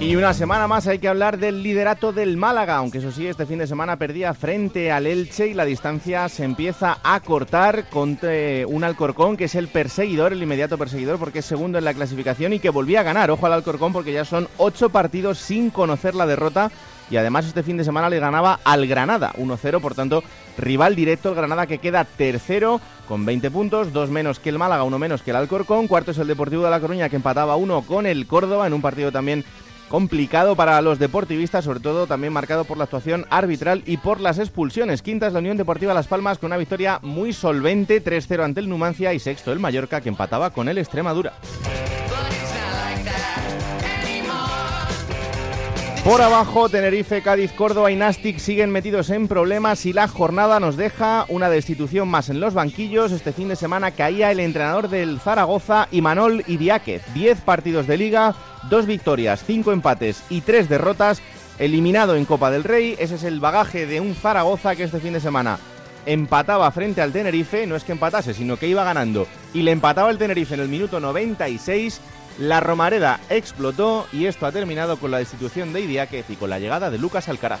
Y una semana más hay que hablar del liderato del Málaga, aunque eso sí, este fin de semana perdía frente al Elche y la distancia se empieza a cortar contra un Alcorcón que es el perseguidor, el inmediato perseguidor, porque es segundo en la clasificación y que volvía a ganar. Ojo al Alcorcón porque ya son ocho partidos sin conocer la derrota y además este fin de semana le ganaba al Granada 1-0, por tanto, rival directo el Granada que queda tercero con 20 puntos, dos menos que el Málaga, uno menos que el Alcorcón, cuarto es el Deportivo de La Coruña que empataba uno con el Córdoba en un partido también complicado para los deportivistas, sobre todo también marcado por la actuación arbitral y por las expulsiones. Quinta es la Unión Deportiva Las Palmas con una victoria muy solvente, 3-0 ante el Numancia y sexto el Mallorca que empataba con el Extremadura. Por abajo, Tenerife, Cádiz, Córdoba y Nastic siguen metidos en problemas y la jornada nos deja una destitución más en los banquillos. Este fin de semana caía el entrenador del Zaragoza, Imanol Idiáquez. Diez partidos de liga, dos victorias, cinco empates y tres derrotas. Eliminado en Copa del Rey, ese es el bagaje de un Zaragoza que este fin de semana empataba frente al Tenerife, no es que empatase, sino que iba ganando y le empataba el Tenerife en el minuto 96 la Romareda explotó y esto ha terminado con la destitución de Idiáquez y con la llegada de Lucas Alcaraz.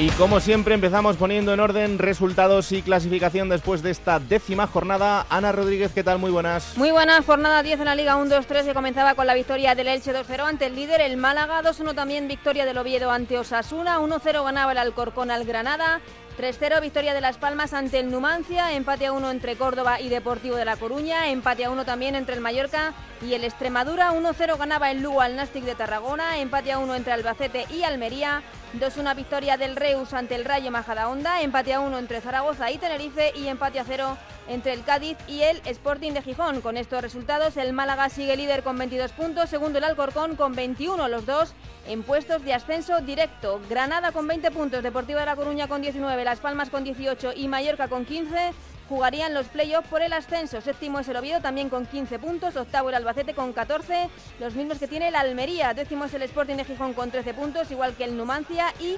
Y como siempre empezamos poniendo en orden resultados y clasificación después de esta décima jornada. Ana Rodríguez, ¿qué tal? Muy buenas. Muy buenas, jornada 10 en la Liga 1-2-3 que comenzaba con la victoria del Elche 2-0 ante el líder, el Málaga, 2-1 también victoria del Oviedo ante Osasuna, 1-0 ganaba el Alcorcón al Granada, 3-0 victoria de Las Palmas ante el Numancia, empate a 1 entre Córdoba y Deportivo de La Coruña, empate a 1 también entre el Mallorca y el Extremadura, 1-0 ganaba el Lugo al Nastic de Tarragona, empate a 1 entre Albacete y Almería, 2-1 victoria del Reus ante el Rayo Majadahonda, empate a 1 entre Zaragoza y Tenerife y empate a 0 entre el Cádiz y el Sporting de Gijón. Con estos resultados, el Málaga sigue líder con 22 puntos, segundo el Alcorcón con 21, los dos en puestos de ascenso directo. Granada con 20 puntos, Deportiva de La Coruña con 19, Las Palmas con 18 y Mallorca con 15 jugarían los playoffs por el ascenso. Séptimo es el Oviedo también con 15 puntos, octavo el Albacete con 14, los mismos que tiene el Almería. Décimo es el Sporting de Gijón con 13 puntos, igual que el Numancia y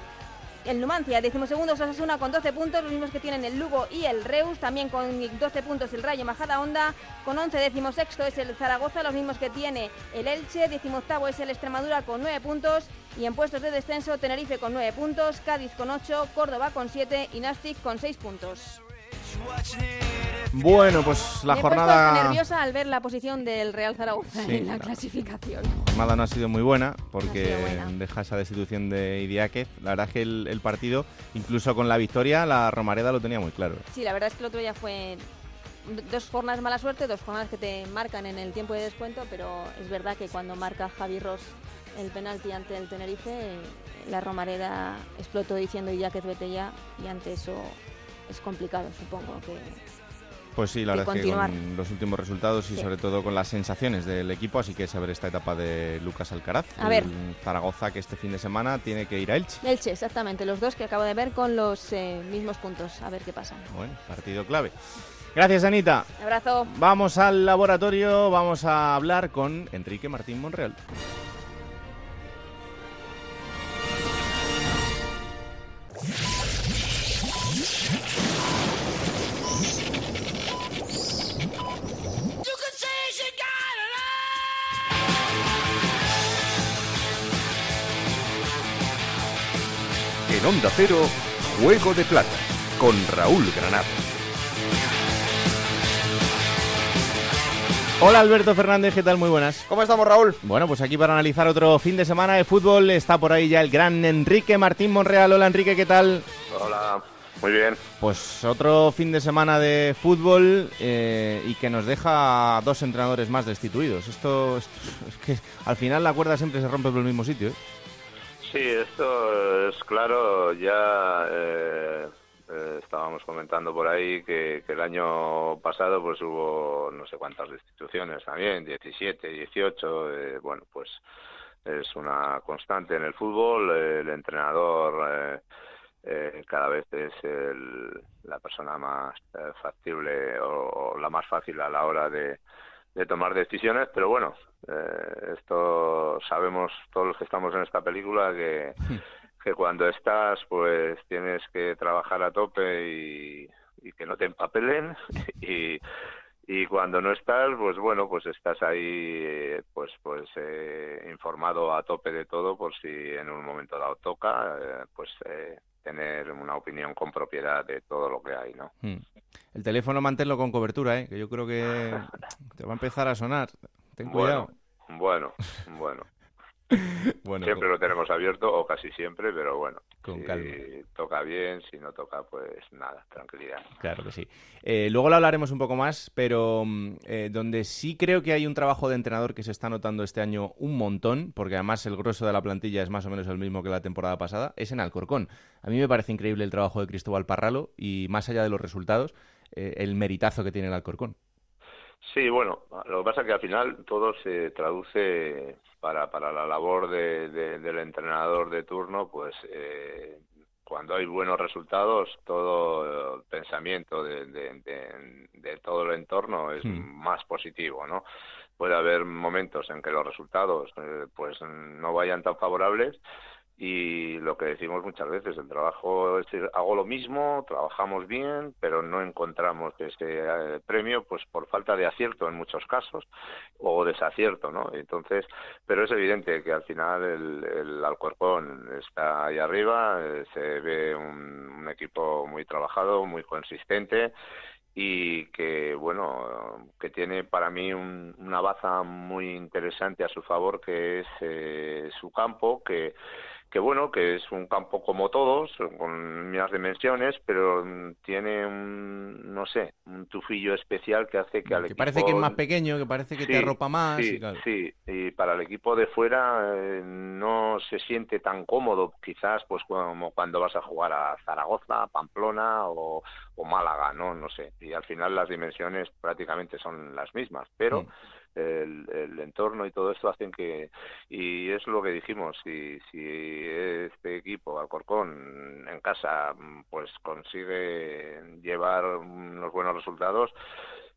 el Numancia, decimosegundo Osasuna con 12 puntos, los mismos que tienen el Lugo y el Reus, también con 12 puntos el Rayo Majada Honda, con 11 decimosexto es el Zaragoza, los mismos que tiene el Elche, decimoctavo es el Extremadura con 9 puntos. Y en puestos de descenso Tenerife con 9 puntos, Cádiz con 8, Córdoba con 7 y Nastic con 6 puntos. Bueno, pues la Me he jornada. nerviosa al ver la posición del Real Zaragoza Sí, en la claro. clasificación. La jornada no ha sido muy buena porque No buena. deja esa destitución de Idiáquez. La verdad es que el, el partido, incluso con la victoria, la Romareda lo tenía muy claro. Sí, la verdad es que el otro día fue dos jornadas de mala suerte, dos jornadas que te marcan en el tiempo de descuento, pero es verdad que cuando marca Javi Ross el penalti ante el Tenerife, la Romareda explotó diciendo que vete ya y ante eso es complicado, supongo que Pues sí, la verdad es que con los últimos resultados y Sí. sobre todo con las sensaciones del equipo, así que saber esta etapa de Lucas Alcaraz. A ver. El Zaragoza que este fin de semana tiene que ir a Elche. Elche, exactamente, los dos que acabo de ver con los eh, mismos puntos, a ver qué pasa. Bueno, partido clave. Gracias, Anita. Un abrazo. Vamos al laboratorio, vamos a hablar con Enrique Martín Monreal. En Onda Cero, Juego de Plata con Raúl Granado. Hola Alberto Fernández, ¿qué tal? Muy buenas. ¿Cómo estamos, Raúl? Bueno, pues aquí para analizar otro fin de semana de fútbol está por ahí ya el gran Enrique Martín Monreal. Hola Enrique, ¿qué tal? Hola, muy bien. Pues otro fin de semana de fútbol eh, y que nos deja dos entrenadores más destituidos. Esto, es que al final la cuerda siempre se rompe por el mismo sitio. ¿eh? Sí, esto es claro. Ya eh, eh, estábamos comentando por ahí que, el año pasado pues hubo no sé cuántas destituciones también, 17, 18, eh, bueno, pues es una constante en el fútbol, el entrenador eh, cada vez es la persona más factible o, la más fácil a la hora de, de tomar decisiones, pero bueno, esto sabemos todos los que estamos en esta película que que cuando estás pues tienes que trabajar a tope y, que no te empapelen. Y, y cuando no estás pues bueno pues estás ahí pues pues eh, informado a tope de todo por si en un momento dado toca eh, pues eh, tener una opinión con propiedad de todo lo que hay no hmm. el teléfono manténlo con cobertura eh que yo creo que te va a empezar a sonar ten cuidado bueno bueno bueno, siempre lo tenemos abierto, o casi siempre, pero bueno, con si toca bien, si no toca, pues nada, tranquilidad. Claro que sí. Eh, luego lo hablaremos un poco más, pero mm, eh, donde sí creo que hay un trabajo de entrenador que se está notando este año un montón, porque además el grueso de la plantilla es más o menos el mismo que la temporada pasada, es en Alcorcón. A mí me parece increíble el trabajo de Cristóbal Parralo y más allá de los resultados, eh, el meritazo que tiene el Alcorcón. Sí, bueno, lo que pasa es que al final todo se traduce para, para la labor de, del entrenador de turno, pues eh, cuando hay buenos resultados, todo el pensamiento de, de, todo el entorno es hmm. más positivo, ¿no? Puede haber momentos en que los resultados eh, pues no vayan tan favorables, y lo que decimos muchas veces, el trabajo es decir, hago lo mismo, trabajamos bien, pero no encontramos ese eh, premio pues por falta de acierto en muchos casos o desacierto, ¿no? Entonces, pero es evidente que al final el, el Alcorcón está ahí arriba, eh, se ve un, un equipo muy trabajado, muy consistente y que bueno que tiene para mí una baza muy interesante a su favor que es eh, su campo que que bueno, que es un campo como todos, con mismas dimensiones, pero tiene un, no sé, un tufillo especial que hace que al que parece que es más pequeño, que parece que te arropa más. Sí, y sí, y para el equipo de fuera eh, no se siente tan cómodo, quizás pues como cuando vas a jugar a Zaragoza, Pamplona o, Málaga, ¿no? No sé, y al final las dimensiones prácticamente son las mismas, pero... Mm el, entorno y todo esto hacen que y es lo que dijimos si si este equipo Alcorcón en casa pues consigue llevar unos buenos resultados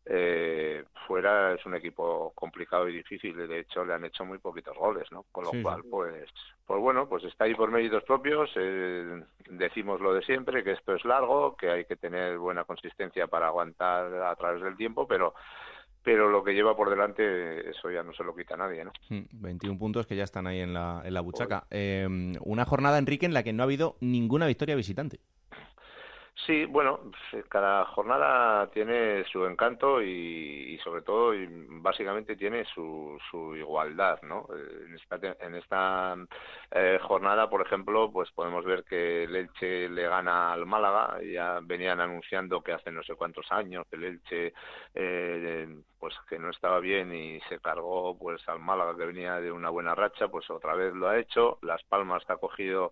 eh, fuera es un equipo complicado y difícil. De hecho le han hecho muy poquitos goles no con lo cual pues pues bueno pues está ahí por méritos propios eh, decimos lo de siempre que esto es largo que hay que tener buena consistencia para aguantar a través del tiempo pero pero lo que lleva por delante, eso ya no se lo quita nadie, ¿no? 21 mm, puntos que ya están ahí en la, en la buchaca. Eh, una jornada, Enrique, en la que no ha habido ninguna victoria visitante. Sí, bueno, cada jornada tiene su encanto y, sobre todo, y básicamente tiene su, su igualdad, ¿no? Eh, en esta, en esta eh, jornada, por ejemplo, pues podemos ver que el Elche le gana al Málaga, ya venían anunciando que hace no sé cuántos años el Elche, eh, pues que no estaba bien y se cargó pues al Málaga que venía de una buena racha, pues otra vez lo ha hecho, Las Palmas que ha cogido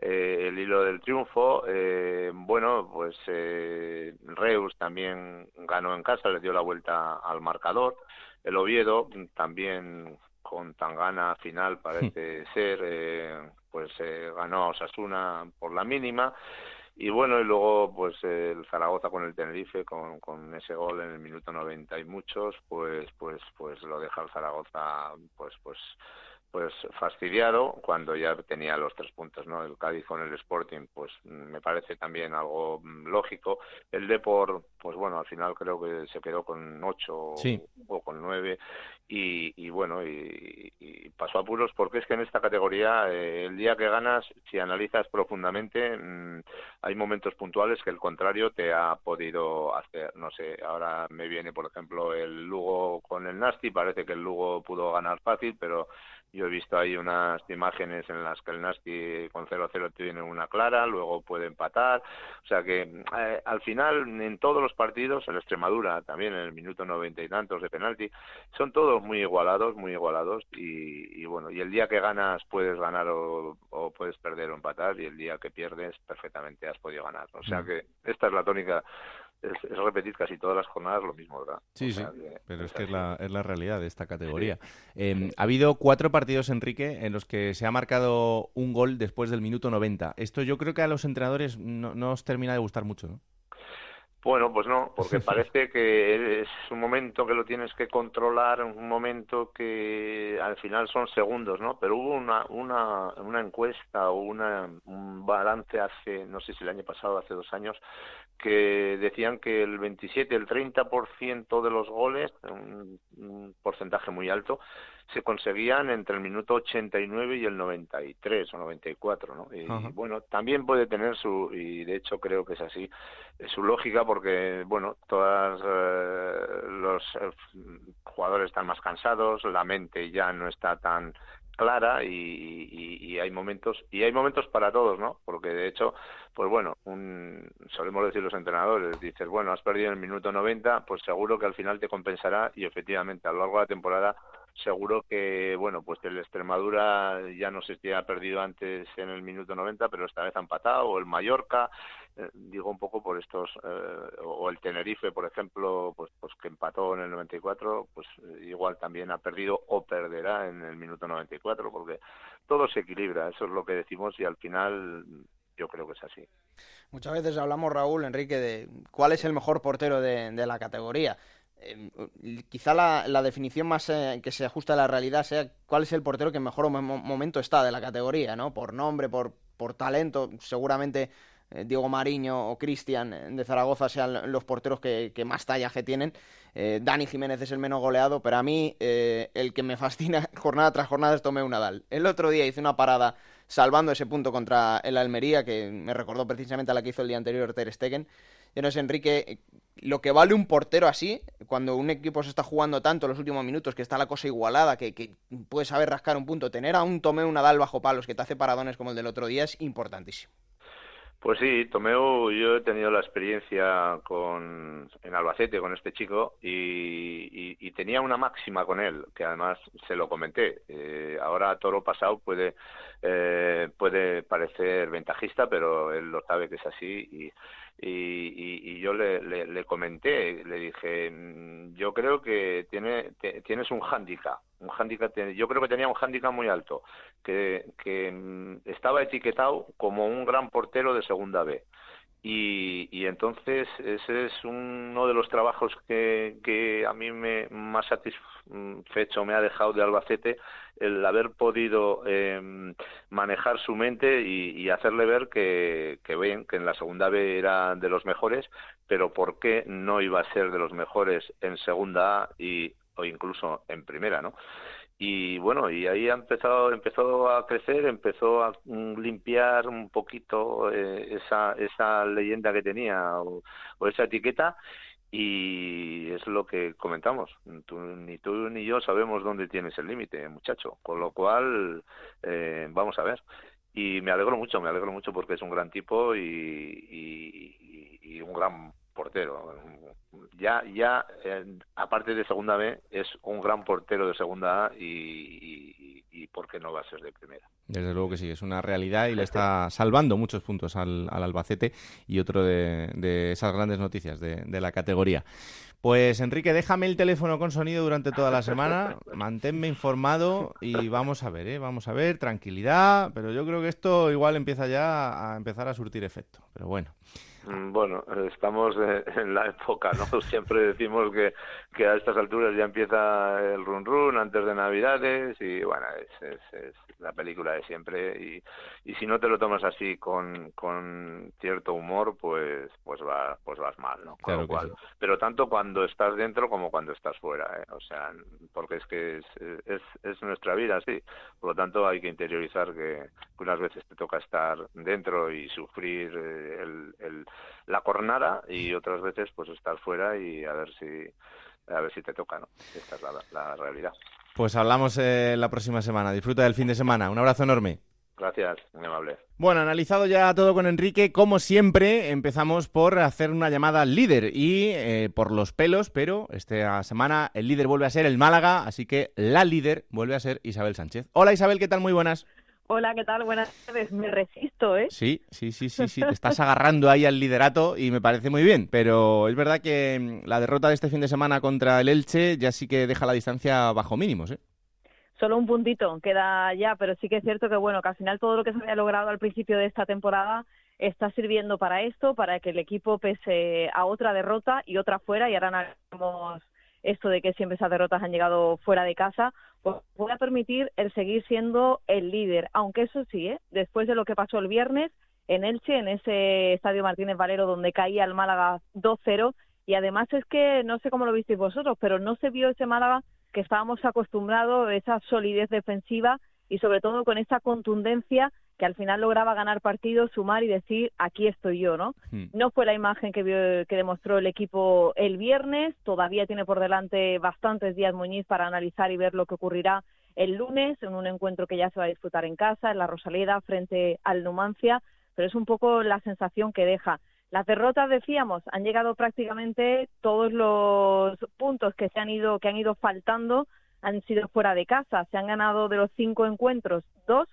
eh, el hilo del triunfo. Eh, bueno, pues eh, Reus también ganó en casa, le dio la vuelta al marcador. El Oviedo también con Tangana final parece ser, eh, pues ganó a Osasuna por la mínima. Y bueno, y luego pues el Zaragoza con el Tenerife, con, con ese gol en el minuto 90 y muchos, pues pues pues lo deja el Zaragoza pues pues pues fastidiado cuando ya tenía los tres puntos, ¿no? El Cádiz con el Sporting, pues me parece también algo mm, lógico. El Depor, pues bueno, al final creo que se quedó con ocho o con nueve y, bueno, y, pasó a puros porque es que en esta categoría eh, el día que ganas, si analizas profundamente, mm, hay momentos puntuales que el contrario te ha podido hacer. No sé, ahora me viene, por ejemplo, el Lugo con el Nasti, parece que el Lugo pudo ganar fácil, pero yo he visto ahí unas imágenes en las que el Nasti con 0-0 tiene una clara, luego puede empatar. O sea que eh, al final, en todos los partidos, en Extremadura también, en el minuto noventa y tantos de penalti, son todos muy igualados, muy igualados. Y, bueno, y el día que ganas puedes ganar o, puedes perder o empatar, y el día que pierdes perfectamente has podido ganar. O sea mm. que esta es la tónica es, repetir casi todas las jornadas lo mismo, ¿verdad? Sí, sí, pero es, que es la, es la realidad de esta categoría. Em, ha habido cuatro partidos, Enrique, en los que se ha marcado un gol después del minuto 90. Esto yo creo que a los entrenadores no, no os termina de gustar mucho, ¿no? Bueno, pues no, porque parece que es un momento que lo tienes que controlar, un momento que al final son segundos, ¿no? Pero hubo una, una, una encuesta o una, un balance hace, no sé si el año pasado, hace dos años, que decían que el 27, el 30% de los goles, un, un porcentaje muy alto, se conseguían entre el minuto 89 y el 93 o 94, ¿no? Y bueno, también puede tener su, y de hecho creo que es así, su lógica porque, bueno, todos eh, los eh, jugadores están más cansados, la mente ya no está tan clara y, hay momentos y hay momentos para todos no porque de hecho pues bueno un, solemos decir los entrenadores dices bueno has perdido en el minuto 90 pues seguro que al final te compensará y efectivamente a lo largo de la temporada seguro que, bueno, pues el Extremadura ya no si ha perdido antes en el minuto 90, pero esta vez ha empatado, o el Mallorca, eh, digo un poco por estos, eh, o el Tenerife, por ejemplo, pues, pues que empató en el 94, pues eh, igual también ha perdido o perderá en el minuto 94, porque todo se equilibra, eso es lo que decimos y al final yo creo que es así. Muchas veces hablamos, Raúl, Enrique, de cuál es el mejor portero de la categoría. Em, quizá la, definición más eh, que se ajusta a la realidad sea cuál es el portero que mejor momento está de la categoría, ¿no? Por nombre, por, por talento, seguramente eh, Diego Mariño o Cristian eh, de Zaragoza sean los porteros que, más tallaje tienen. Dani Jiménez es el menos goleado, pero a mí el que me fascina jornada tras jornada es Tomeu Nadal. El otro día hice una parada salvando ese punto contra el Almería, que me recordó precisamente a la que hizo el día anterior Ter Stegen. No sé, Enrique, lo que vale un portero así, cuando un equipo se está jugando tanto en los últimos minutos, que está la cosa igualada, que, que puede saber rascar un punto, tener a un Tomeo Nadal bajo palos que te hace paradones como el del otro día es importantísimo. Pues sí, Tomeo, yo he tenido la experiencia con, en Albacete con este chico y, tenía una máxima con él, que además se lo comenté. Eh, ahora Toro pasado puede, eh, puede parecer ventajista, pero él lo sabe que es así y y, yo le, le, comenté, le dije, mm, yo creo que tiene, tienes un hándicap, un handicap, yo creo que tenía un hándicap muy alto, que, que mm, estaba etiquetado como un gran portero de segunda B. Y, y, entonces ese es uno de los trabajos que, que a mí me más satisfecho me ha dejado de Albacete el haber podido eh, manejar su mente y, hacerle ver que, que que en la segunda B era de los mejores pero por qué no iba a ser de los mejores en segunda A y o incluso en primera no y bueno y ahí ha empezado empezó a crecer empezó a limpiar un poquito eh, esa esa leyenda que tenía o, esa etiqueta y es lo que comentamos ni tú ni yo sabemos dónde tienes el límite muchacho con lo cual eh, vamos a ver. Y me alegro mucho me alegro mucho porque es un gran tipo y, y un gran portero ya, ya eh, aparte de segunda B, es un gran portero de segunda A y, y, ¿por qué no va a ser de primera? Desde luego que sí, es una realidad y le está salvando muchos puntos al, Albacete y otro de, esas grandes noticias de, la categoría. Pues Enrique, déjame el teléfono con sonido durante toda la semana, manténme informado y vamos a ver, ¿eh? vamos a ver, tranquilidad, pero yo creo que esto igual empieza ya a empezar a surtir efecto. Pero bueno, bueno, estamos en la época, ¿no? Siempre decimos que, que a estas alturas ya empieza el run run antes de Navidades y bueno, es, es, la película de siempre y, y si no te lo tomas así con, con cierto humor, pues pues va, pues vas mal, ¿no? Con lo cual, pero tanto cuando estás dentro como cuando estás fuera, ¿eh? o sea, porque es que es, es, es nuestra vida, sí. Por lo tanto, hay que interiorizar que, unas veces te toca estar dentro y sufrir eh, el, el la cornada y otras veces pues estar fuera y a ver si a ver si te toca, ¿no? Esta es la, realidad. Pues hablamos eh, la próxima semana. Disfruta del fin de semana. Un abrazo enorme. Gracias, muy amable. Bueno, analizado ya todo con Enrique, como siempre, empezamos por hacer una llamada al líder y eh, por los pelos, pero esta semana el líder vuelve a ser el Málaga, así que la líder vuelve a ser Isabel Sánchez. Hola Isabel, ¿qué tal? Muy buenas. Hola, ¿qué tal? Buenas tardes. Me resisto, ¿eh? Sí, sí, sí, sí, sí. Te estás agarrando ahí al liderato y me parece muy bien. Pero es verdad que mm, la derrota de este fin de semana contra el Elche ya sí que deja la distancia bajo mínimos, ¿eh? Solo un puntito queda ya, pero sí que es cierto que, bueno, que al final todo lo que se había logrado al principio de esta temporada está sirviendo para esto, para que el equipo pese a otra derrota y otra fuera, y ahora analizamos esto de que siempre esas derrotas han llegado fuera de casa, pues pueda permitir el seguir siendo el líder, aunque eso sí, ¿eh? después de lo que pasó el viernes en Elche, en ese estadio Martínez Valero donde caía el Málaga 2-0, y además es que no sé cómo lo visteis vosotros, pero no se vio ese Málaga que estábamos acostumbrados, esa solidez defensiva y sobre todo con esa contundencia que al final lograba ganar partidos, sumar y decir aquí estoy yo, ¿no? Hmm. No fue la imagen que, que demostró el equipo el viernes, todavía tiene por delante bastantes días Muñiz para analizar y ver lo que ocurrirá el lunes en un encuentro que ya se va a disfrutar en casa, en la Rosaleda, frente al Numancia, pero es un poco la sensación que deja. Las derrotas, decíamos, han llegado prácticamente todos los puntos que se han ido, que han ido faltando, han sido fuera de casa. Se han ganado de los cinco encuentros dos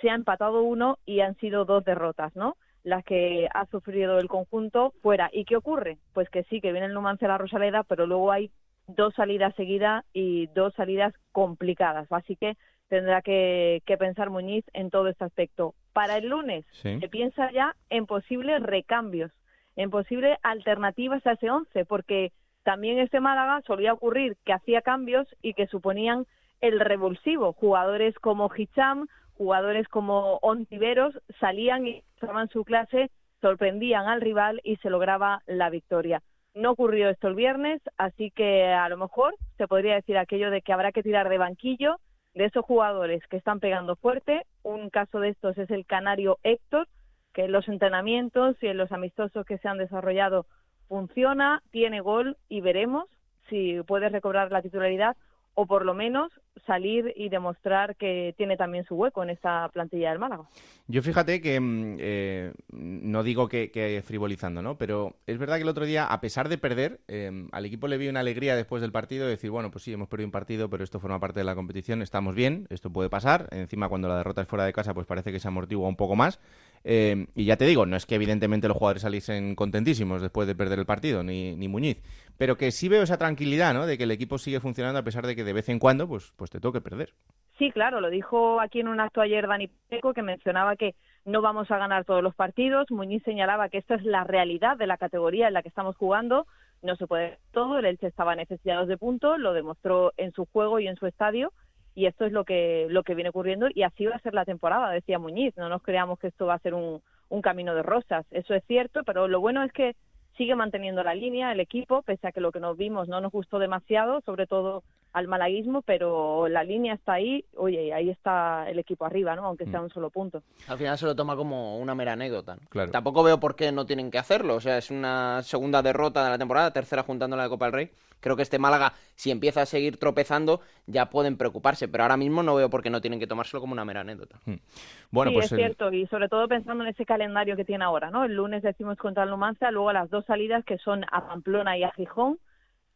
se ha empatado uno y han sido dos derrotas, ¿no? Las que ha sufrido el conjunto fuera. ¿Y qué ocurre? Pues que sí, que viene el Numancia a la Rosaleda, pero luego hay dos salidas seguidas y dos salidas complicadas. Así que tendrá que, pensar Muñiz en todo este aspecto. Para el lunes se piensa ya en posibles recambios, en posibles alternativas a ese once, porque también este Málaga solía ocurrir que hacía cambios y que suponían el revulsivo. Jugadores como Hicham jugadores como Ontiveros salían y estaban su clase, sorprendían al rival y se lograba la victoria. No ocurrió esto el viernes, así que a lo mejor se podría decir aquello de que habrá que tirar de banquillo de esos jugadores que están pegando fuerte. Un caso de estos es el canario Héctor, que en los entrenamientos y en los amistosos que se han desarrollado funciona, tiene gol y veremos si puede recobrar la titularidad o por lo menos salir y demostrar que tiene también su hueco en esa plantilla del Málaga. Yo fíjate que mm, eh, no digo que, frivolizando, ¿no? Pero es verdad que el otro día, a pesar de perder, eh, al equipo le vi una alegría después del partido de decir, bueno, pues sí, hemos perdido un partido, pero esto forma parte de la competición, estamos bien, esto puede pasar. Encima, cuando la derrota es fuera de casa, pues parece que se amortigua un poco más. Eh, y ya te digo, no es que evidentemente los jugadores saliesen contentísimos después de perder el partido, ni, ni Muñiz, pero que sí veo esa tranquilidad, ¿no? De que el equipo sigue funcionando a pesar de que de vez en cuando, pues, pues te toque perder. Sí, claro, lo dijo aquí en un acto ayer Dani Peco, que mencionaba que no vamos a ganar todos los partidos. Muñiz señalaba que esta es la realidad de la categoría en la que estamos jugando. No se puede todo, el Elche estaba necesitado de puntos, lo demostró en su juego y en su estadio y esto es lo que, lo que viene ocurriendo y así va a ser la temporada, decía Muñiz, no nos creamos que esto va a ser un, un camino de rosas, eso es cierto, pero lo bueno es que sigue manteniendo la línea el equipo, pese a que lo que nos vimos no nos gustó demasiado, sobre todo al malaguismo, pero la línea está ahí, oye, ahí está el equipo arriba, ¿no? Aunque sea mm. un solo punto. Al final se lo toma como una mera anécdota. Tampoco veo por qué no tienen que hacerlo, o sea, es una segunda derrota de la temporada, tercera juntando la de Copa del Rey. Creo que este Málaga, si empieza a seguir tropezando, ya pueden preocuparse, pero ahora mismo no veo por qué no tienen que tomárselo como una mera anécdota. Mm. Bueno, sí, pues es cierto, y sobre todo pensando en ese calendario que tiene ahora, ¿no? El lunes decimos contra el Numancia, luego las dos salidas que son a Pamplona y a Gijón,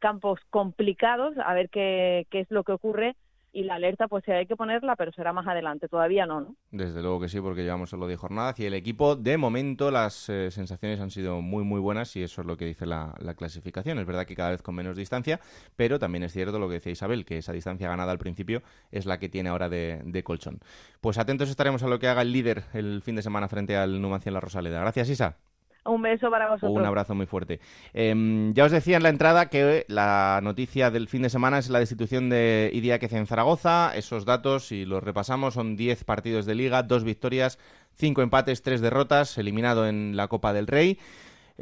campos complicados, a ver qué, es lo que ocurre y la alerta pues hay que ponerla, pero será más adelante, todavía no, ¿no? Desde luego que sí, porque llevamos solo 10 jornadas y el equipo, de momento, las eh, sensaciones han sido muy, muy buenas y eso es lo que dice la, clasificación. Es verdad que cada vez con menos distancia, pero también es cierto lo que decía Isabel, que esa distancia ganada al principio es la que tiene ahora de, de colchón. Pues atentos estaremos a lo que haga el líder el fin de semana frente al Numancia en la Rosaleda. Gracias, Isa. Un beso para vosotros. Un abrazo muy fuerte. Em, ya os decía en la entrada que la noticia del fin de semana es la destitución de Idiáquez en Zaragoza. Esos datos, si los repasamos, son 10 partidos de liga, 2 victorias, 5 empates, 3 derrotas, eliminado en la Copa del Rey.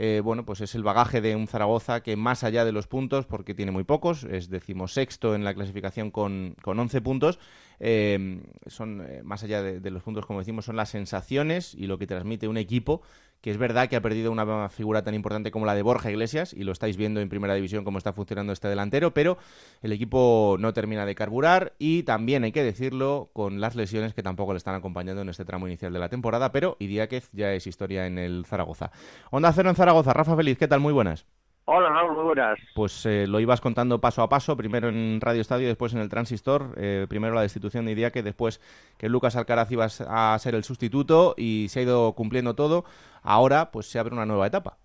Eh, bueno, pues es el bagaje de un Zaragoza que más allá de los puntos, porque tiene muy pocos, es decimosexto en la clasificación con, con 11 puntos, eh, son eh, más allá de, los puntos, como decimos, son las sensaciones y lo que transmite un equipo que es verdad que ha perdido una figura tan importante como la de Borja Iglesias, y lo estáis viendo en primera división cómo está funcionando este delantero, pero el equipo no termina de carburar y también hay que decirlo con las lesiones que tampoco le están acompañando en este tramo inicial de la temporada, pero Idiáquez ya es historia en el Zaragoza. Onda Cero en Zaragoza, Rafa Feliz, ¿qué tal? Muy buenas. Hola, Raúl, muy buenas. Pues eh, lo ibas contando paso a paso, primero en Radio Estadio, después en el Transistor, eh, primero la destitución de Idiáquez, después que Lucas Alcaraz iba a ser el sustituto y se ha ido cumpliendo todo. Ahora pues se abre una nueva etapa.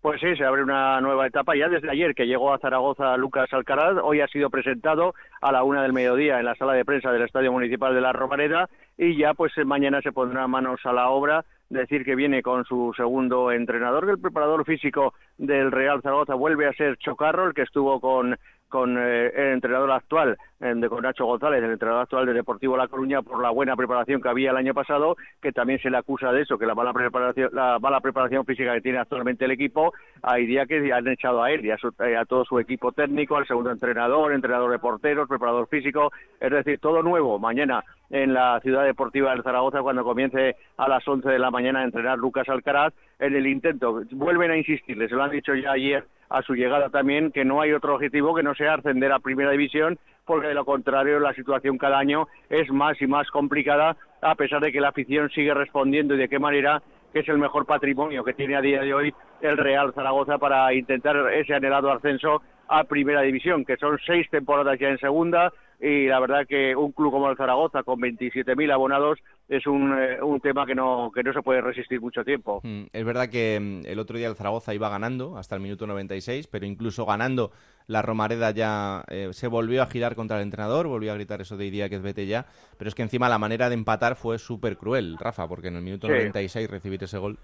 Pues sí, se abre una nueva etapa. Ya desde ayer que llegó a Zaragoza Lucas Alcaraz, hoy ha sido presentado a la una del mediodía en la sala de prensa del Estadio Municipal de la Romareda y ya pues mañana se pondrá manos a la obra decir que viene con su segundo entrenador, el preparador físico del Real Zaragoza vuelve a ser Chocarro, el que estuvo con con eh, el entrenador actual, de con Nacho González, el entrenador actual de Deportivo La Coruña, por la buena preparación que había el año pasado, que también se le acusa de eso, que la mala preparación, la mala preparación física que tiene actualmente el equipo, hay días que han echado a él y a, eh, a, todo su equipo técnico, al segundo entrenador, entrenador de porteros, preparador físico, es decir, todo nuevo mañana en la ciudad deportiva de Zaragoza cuando comience a las 11 de la mañana a entrenar Lucas Alcaraz en el intento. Vuelven a insistirle, se lo han dicho ya ayer a su llegada también que no hay otro objetivo que no sea ascender a primera división porque de lo contrario la situación cada año es más y más complicada a pesar de que la afición sigue respondiendo y de qué manera que es el mejor patrimonio que tiene a día de hoy el Real Zaragoza para intentar ese anhelado ascenso a primera división, que son seis temporadas ya en segunda, y la verdad que un club como el Zaragoza con 27.000 abonados es un, eh, un, tema que no, que no se puede resistir mucho tiempo. Mm, es verdad que mm, el otro día el Zaragoza iba ganando hasta el minuto 96, pero incluso ganando la Romareda ya eh, se volvió a girar contra el entrenador, volvió a gritar eso de idea que es vete ya, pero es que encima la manera de empatar fue súper cruel, Rafa, porque en el minuto 96 recibir ese gol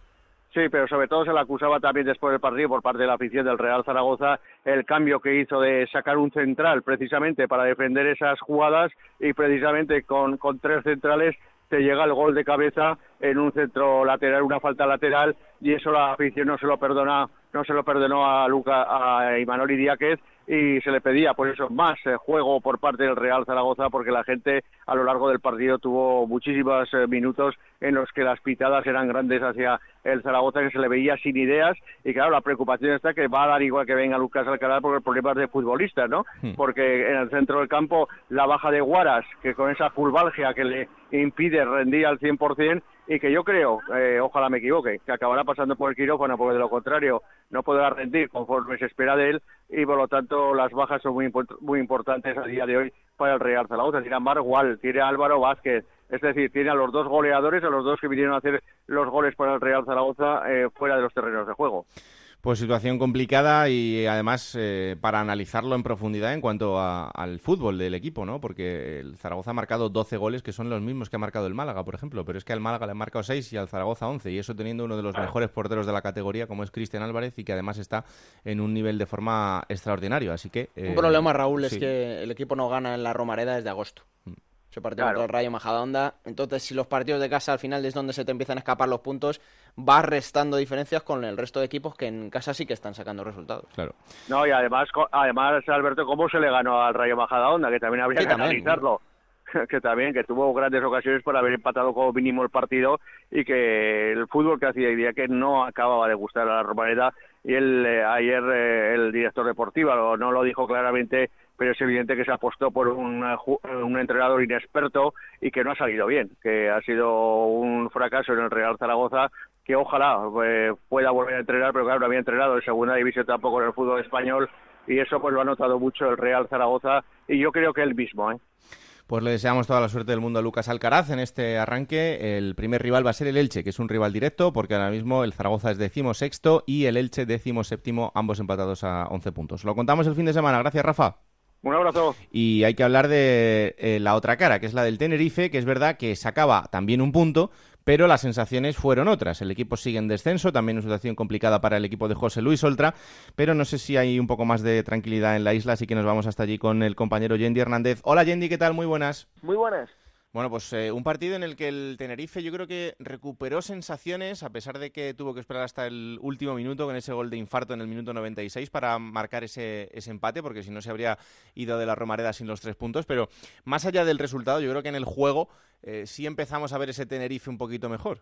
Sí, pero sobre todo se le acusaba también después del partido por parte de la afición del Real Zaragoza el cambio que hizo de sacar un central precisamente para defender esas jugadas y precisamente con, tres centrales te llega el gol de cabeza en un centro lateral, una falta lateral y eso la afición no se lo perdona, no se lo perdonó a Luca, a Imanol Idiáquez y se le pedía por eso más eh, juego por parte del Real Zaragoza porque la gente a lo largo del partido tuvo muchísimos eh, minutos en los que las pitadas eran grandes hacia el Zaragoza que se le veía sin ideas y claro la preocupación está que va a dar igual que venga Lucas Alcalá porque el problema es de futbolistas no hmm. porque en el centro del campo la baja de Guaras que con esa fulvalgia que le impide rendir al 100% y que yo creo, eh, ojalá me equivoque, que acabará pasando por el quirófano porque de lo contrario no podrá rendir conforme se espera de él y por lo tanto las bajas son muy, muy importantes a día de hoy para el Real Zaragoza. Tiene a Margual, tiene a Álvaro Vázquez, es decir, tiene a los dos goleadores, a los dos que vinieron a hacer los goles para el Real Zaragoza eh, fuera de los terrenos de juego. Pues situación complicada y además eh, para analizarlo en profundidad en cuanto al fútbol del equipo, ¿no? Porque el Zaragoza ha marcado 12 goles que son los mismos que ha marcado el Málaga, por ejemplo, pero es que al Málaga le ha marcado 6 y al Zaragoza 11 y eso teniendo uno de los mejores porteros de la categoría como es Cristian Álvarez y que además está en un nivel de forma extraordinario, así que... un problema, Raúl, es que el equipo no gana en la Romareda desde agosto. Se partió contra el Rayo Majadahonda. Entonces, si los partidos de casa al final es donde se te empiezan a escapar los puntos, vas restando diferencias con el resto de equipos que en casa sí que están sacando resultados. Claro. No, y además, además Alberto, ¿cómo se le ganó al Rayo Majadahonda? Que también habría que analizarlo. que también, que tuvo grandes ocasiones por haber empatado como mínimo el partido y que el fútbol que hacía día que no acababa de gustar a la Romareda y el, eh, ayer eh, el director deportivo no lo dijo claramente pero es evidente que se apostó por un, un, entrenador inexperto y que no ha salido bien, que ha sido un fracaso en el Real Zaragoza, que ojalá eh, pueda volver a entrenar, pero claro, no había entrenado en segunda división tampoco en el fútbol español y eso pues lo ha notado mucho el Real Zaragoza y yo creo que él mismo, ¿eh? Pues le deseamos toda la suerte del mundo a Lucas Alcaraz en este arranque. El primer rival va a ser el Elche, que es un rival directo, porque ahora mismo el Zaragoza es décimo sexto y el Elche décimo séptimo, ambos empatados a 11 puntos. Lo contamos el fin de semana. Gracias, Rafa. Un abrazo. Y hay que hablar de eh, la otra cara, que es la del Tenerife, que es verdad que sacaba también un punto, pero las sensaciones fueron otras. El equipo sigue en descenso, también una situación complicada para el equipo de José Luis Oltra, pero no sé si hay un poco más de tranquilidad en la isla, así que nos vamos hasta allí con el compañero Yendi Hernández. Hola Yendi, ¿qué tal? Muy buenas. Muy buenas. Bueno, pues eh, un partido en el que el Tenerife yo creo que recuperó sensaciones, a pesar de que tuvo que esperar hasta el último minuto con ese gol de infarto en el minuto 96 para marcar ese, ese empate, porque si no se habría ido de la Romareda sin los tres puntos. Pero más allá del resultado, yo creo que en el juego eh, sí empezamos a ver ese Tenerife un poquito mejor.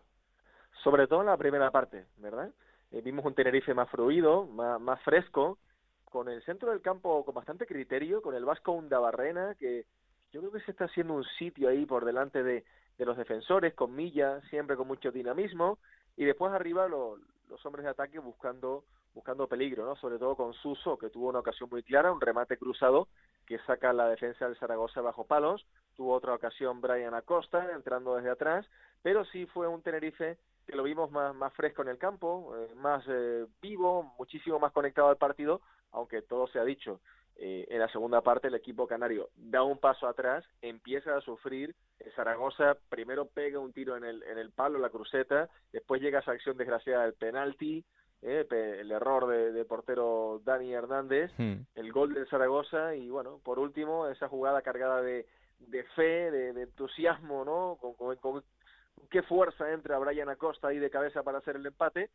Sobre todo en la primera parte, ¿verdad? Eh, vimos un Tenerife más fluido, más, más fresco, con el centro del campo con bastante criterio, con el Vasco Undabarrena, que yo creo que se está haciendo un sitio ahí por delante de, de los defensores, con Milla, siempre con mucho dinamismo, y después arriba los hombres de ataque buscando buscando peligro, ¿no? Sobre todo con Suso, que tuvo una ocasión muy clara, un remate cruzado que saca la defensa del Zaragoza bajo palos, tuvo otra ocasión Brian Acosta entrando desde atrás, pero sí fue un Tenerife que lo vimos más, más fresco en el campo, eh, más eh, vivo, muchísimo más conectado al partido, aunque todo se ha dicho, eh, en la segunda parte el equipo canario da un paso atrás, empieza a sufrir, Zaragoza primero pega un tiro en el, en el palo, la cruceta, después llega esa acción desgraciada del penalti, eh, el error de, portero Dani Hernández, hmm. el gol del Zaragoza y bueno, por último esa jugada cargada de, de fe, de, entusiasmo, ¿no? Con, con, qué fuerza entra Brian Acosta ahí de cabeza para hacer el empate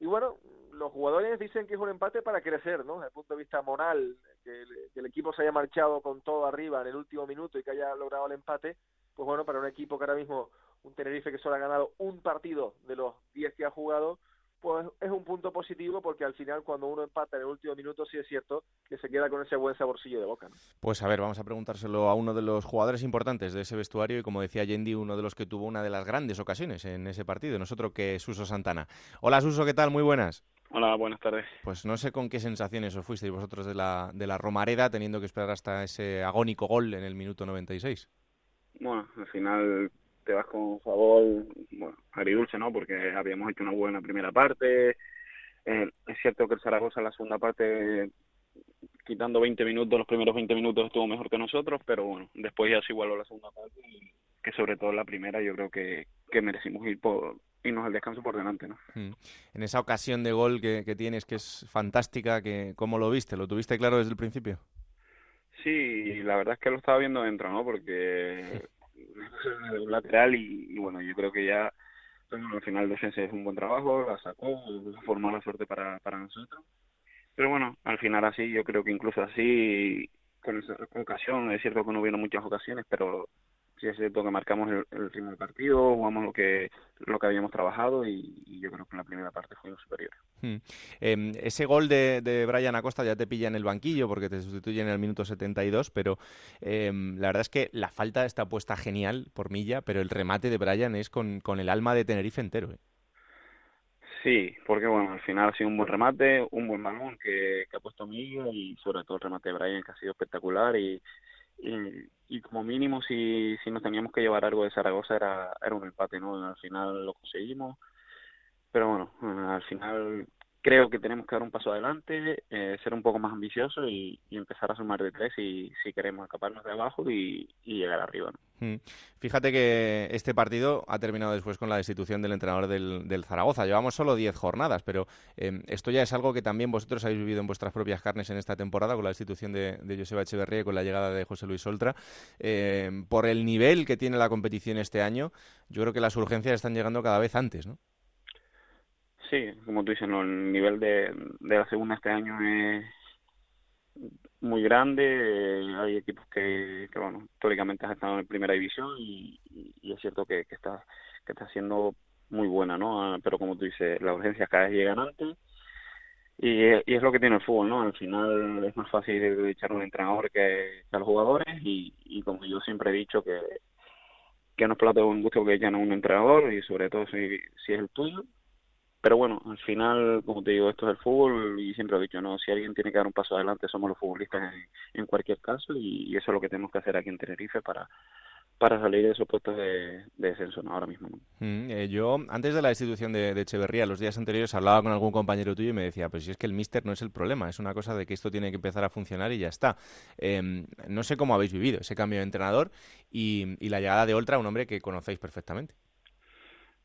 y bueno, los jugadores dicen que es un empate para crecer, ¿no? Desde el punto de vista moral, que el, equipo se haya marchado con todo arriba en el último minuto y que haya logrado el empate, pues bueno, para un equipo que ahora mismo, un Tenerife que solo ha ganado un partido de los 10 que ha jugado, pues punto positivo porque al final cuando uno empata en el último minuto sí es cierto que se queda con ese buen saborcillo de boca. Pues a ver, vamos a preguntárselo a uno de los jugadores importantes de ese vestuario y como decía Yendi, uno de los que tuvo una de las grandes ocasiones en ese partido, nosotros que Suso Santana. Hola Suso, ¿qué tal? Muy buenas. Hola, buenas tardes. Pues no sé con qué sensaciones os fuisteis vosotros de la, de la Romareda teniendo que esperar hasta ese agónico gol en el minuto 96. Bueno, al final te vas con un bueno, agridulce, ¿no? Porque habíamos hecho una buena primera parte. Eh, es cierto que el Zaragoza en la segunda parte, quitando 20 minutos, los primeros 20 minutos estuvo mejor que nosotros, pero bueno, después ya se igualó la segunda parte y que sobre todo la primera yo creo que, que merecimos ir por irnos al descanso por delante, ¿no? Hmm. En esa ocasión de gol que, que tienes, que es fantástica, que ¿cómo lo viste? ¿Lo tuviste claro desde el principio? Sí, la verdad es que lo estaba viendo dentro, ¿no? Porque un lateral y, bueno, yo creo que ya al final defensa es un buen trabajo, la sacó, formó la suerte para, para nosotros. Pero bueno, al final así, yo creo que incluso así, con esa ocasión, es cierto que no hubieron muchas ocasiones, pero sí es cierto que marcamos el, ritmo del partido, jugamos lo que lo que habíamos trabajado y, yo creo que en la primera parte fuimos superiores. Hmm. Em, ese gol de, de, Brian Acosta ya te pilla en el banquillo porque te sustituye en el minuto 72, pero em, la verdad es que la falta está puesta genial por Milla, pero el remate de Brian es con, con el alma de Tenerife entero. ¿eh? Sí, porque bueno, al final ha sido un buen remate, un buen balón que, que ha puesto Milla y sobre todo el remate de Brian que ha sido espectacular y y, como mínimo si, si nos teníamos que llevar algo de Zaragoza era, era un empate, ¿no? Al final lo conseguimos, pero bueno, eh, al final creo que tenemos que dar un paso adelante, eh, ser un poco más ambiciosos y, empezar a sumar de tres y, si queremos escaparnos de abajo y, llegar arriba. Mm. Fíjate que este partido ha terminado después con la destitución del entrenador del, Zaragoza. Llevamos solo 10 jornadas, pero em, esto ya es algo que también vosotros habéis vivido en vuestras propias carnes en esta temporada con la destitución de, de Echeverría y con la llegada de José Luis Oltra. Em, por el nivel que tiene la competición este año, yo creo que las urgencias están llegando cada vez antes, ¿no? Sí, como tú dices, el nivel de, de la segunda este año es muy grande. Eh, hay equipos que, que, bueno, históricamente han estado en primera división y, es cierto que, que, está que está siendo muy buena, ¿no? Ah, pero como tú dices, las urgencias cada vez llegan antes y, y es lo que tiene el fútbol, ¿no? Al final es más fácil echar un entrenador que, a los jugadores y, y como yo siempre he dicho que que no es plato de buen gusto que echen a un entrenador y sobre todo si, si es el tuyo pero bueno, al final, como te digo, esto es el fútbol y siempre he dicho, no, si alguien tiene que dar un paso adelante somos los futbolistas en, cualquier caso y, eso es lo que tenemos que hacer aquí en Tenerife para para salir de esos puestos de, descenso ahora mismo. Mm, eh, yo, antes de la destitución de, Echeverría, los días anteriores hablaba con algún compañero tuyo y me decía, pues si es que el míster no es el problema, es una cosa de que esto tiene que empezar a funcionar y ya está. Em, no sé cómo habéis vivido ese cambio de entrenador y, y la llegada de Oltra, un hombre que conocéis perfectamente.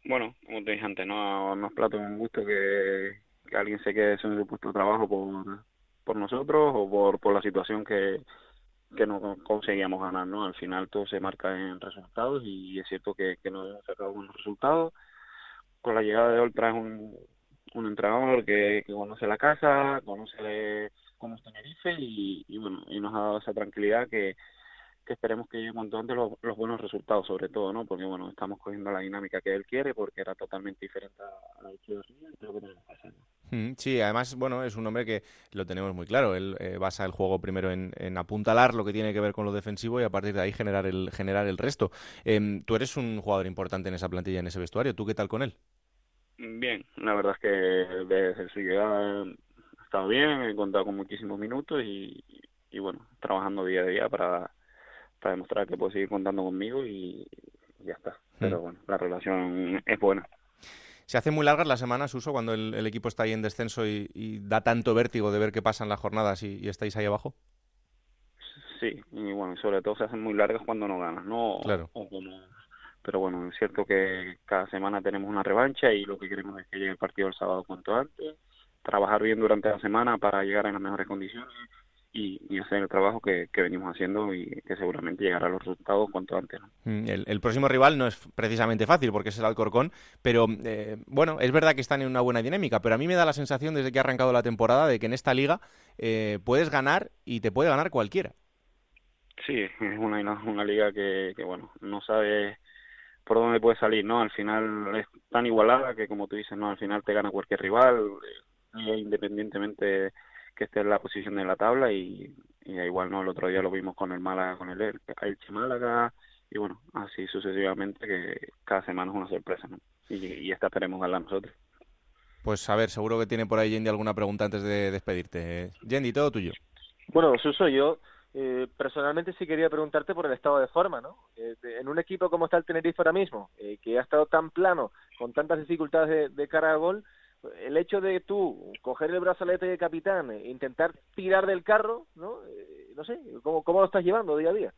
Bueno, como te dije antes, no nos plato un gusto que, alguien se quede sin su puesto de trabajo por, por nosotros o por, por la situación que, que no conseguíamos ganar, ¿no? Al final todo se marca en resultados y es cierto que, que no hemos sacado buenos resultados. Con la llegada de Oltra es un, un entrenador que, conoce la casa, conoce cómo es Tenerife y, y bueno, y nos ha dado esa tranquilidad que, que esperemos que llegue cuanto antes los, los, buenos resultados sobre todo, ¿no? Porque bueno, estamos cogiendo la dinámica que él quiere porque era totalmente diferente a la de creo que tenemos que hacerlo. Mm, sí, además, bueno, es un hombre que lo tenemos muy claro. Él eh, basa el juego primero en, en, apuntalar lo que tiene que ver con lo defensivo y a partir de ahí generar el, generar el resto. Eh, tú eres un jugador importante en esa plantilla, en ese vestuario. ¿Tú qué tal con él? Bien, la verdad es que desde su llegada ha estado bien, he contado con muchísimos minutos y, y bueno, trabajando día a día para, para demostrar que puede seguir contando conmigo y, y ya está. Pero mm. bueno, la relación es buena. ¿Se hacen muy largas las semanas, Uso, cuando el, el equipo está ahí en descenso y, y, da tanto vértigo de ver qué pasa en las jornadas y, y, estáis ahí abajo? Sí, y bueno, sobre todo se hacen muy largas cuando no ganas, ¿no? Claro. O como... Pero bueno, es cierto que cada semana tenemos una revancha y lo que queremos es que llegue el partido el sábado cuanto antes, trabajar bien durante la semana para llegar en las mejores condiciones y, y, hacer el trabajo que, que, venimos haciendo y que seguramente llegará a los resultados cuanto antes. ¿no? Mm, el, el, próximo rival no es precisamente fácil porque es el Alcorcón, pero eh, bueno, es verdad que están en una buena dinámica, pero a mí me da la sensación desde que ha arrancado la temporada de que en esta liga eh, puedes ganar y te puede ganar cualquiera. Sí, es una, una liga que, que, bueno, no sabe por dónde puede salir, ¿no? Al final es tan igualada que, como tú dices, ¿no? Al final te gana cualquier rival, eh, independientemente que esté en la posición de la tabla y, y igual no el otro día lo vimos con el Málaga con el Elche Málaga y bueno así sucesivamente que cada semana es una sorpresa ¿no? y, y esta esperemos ganarla nosotros pues a ver seguro que tiene por ahí Yendi alguna pregunta antes de despedirte Yendi todo tuyo bueno Suso yo eh, personalmente sí quería preguntarte por el estado de forma, ¿no? Eh, en un equipo como está el Tenerife ahora mismo, eh, que ha estado tan plano, con tantas dificultades de, de cara a gol, el hecho de tú coger el brazalete de capitán e intentar tirar del carro, ¿no? Eh, no sé, ¿cómo, ¿cómo lo estás llevando día a día?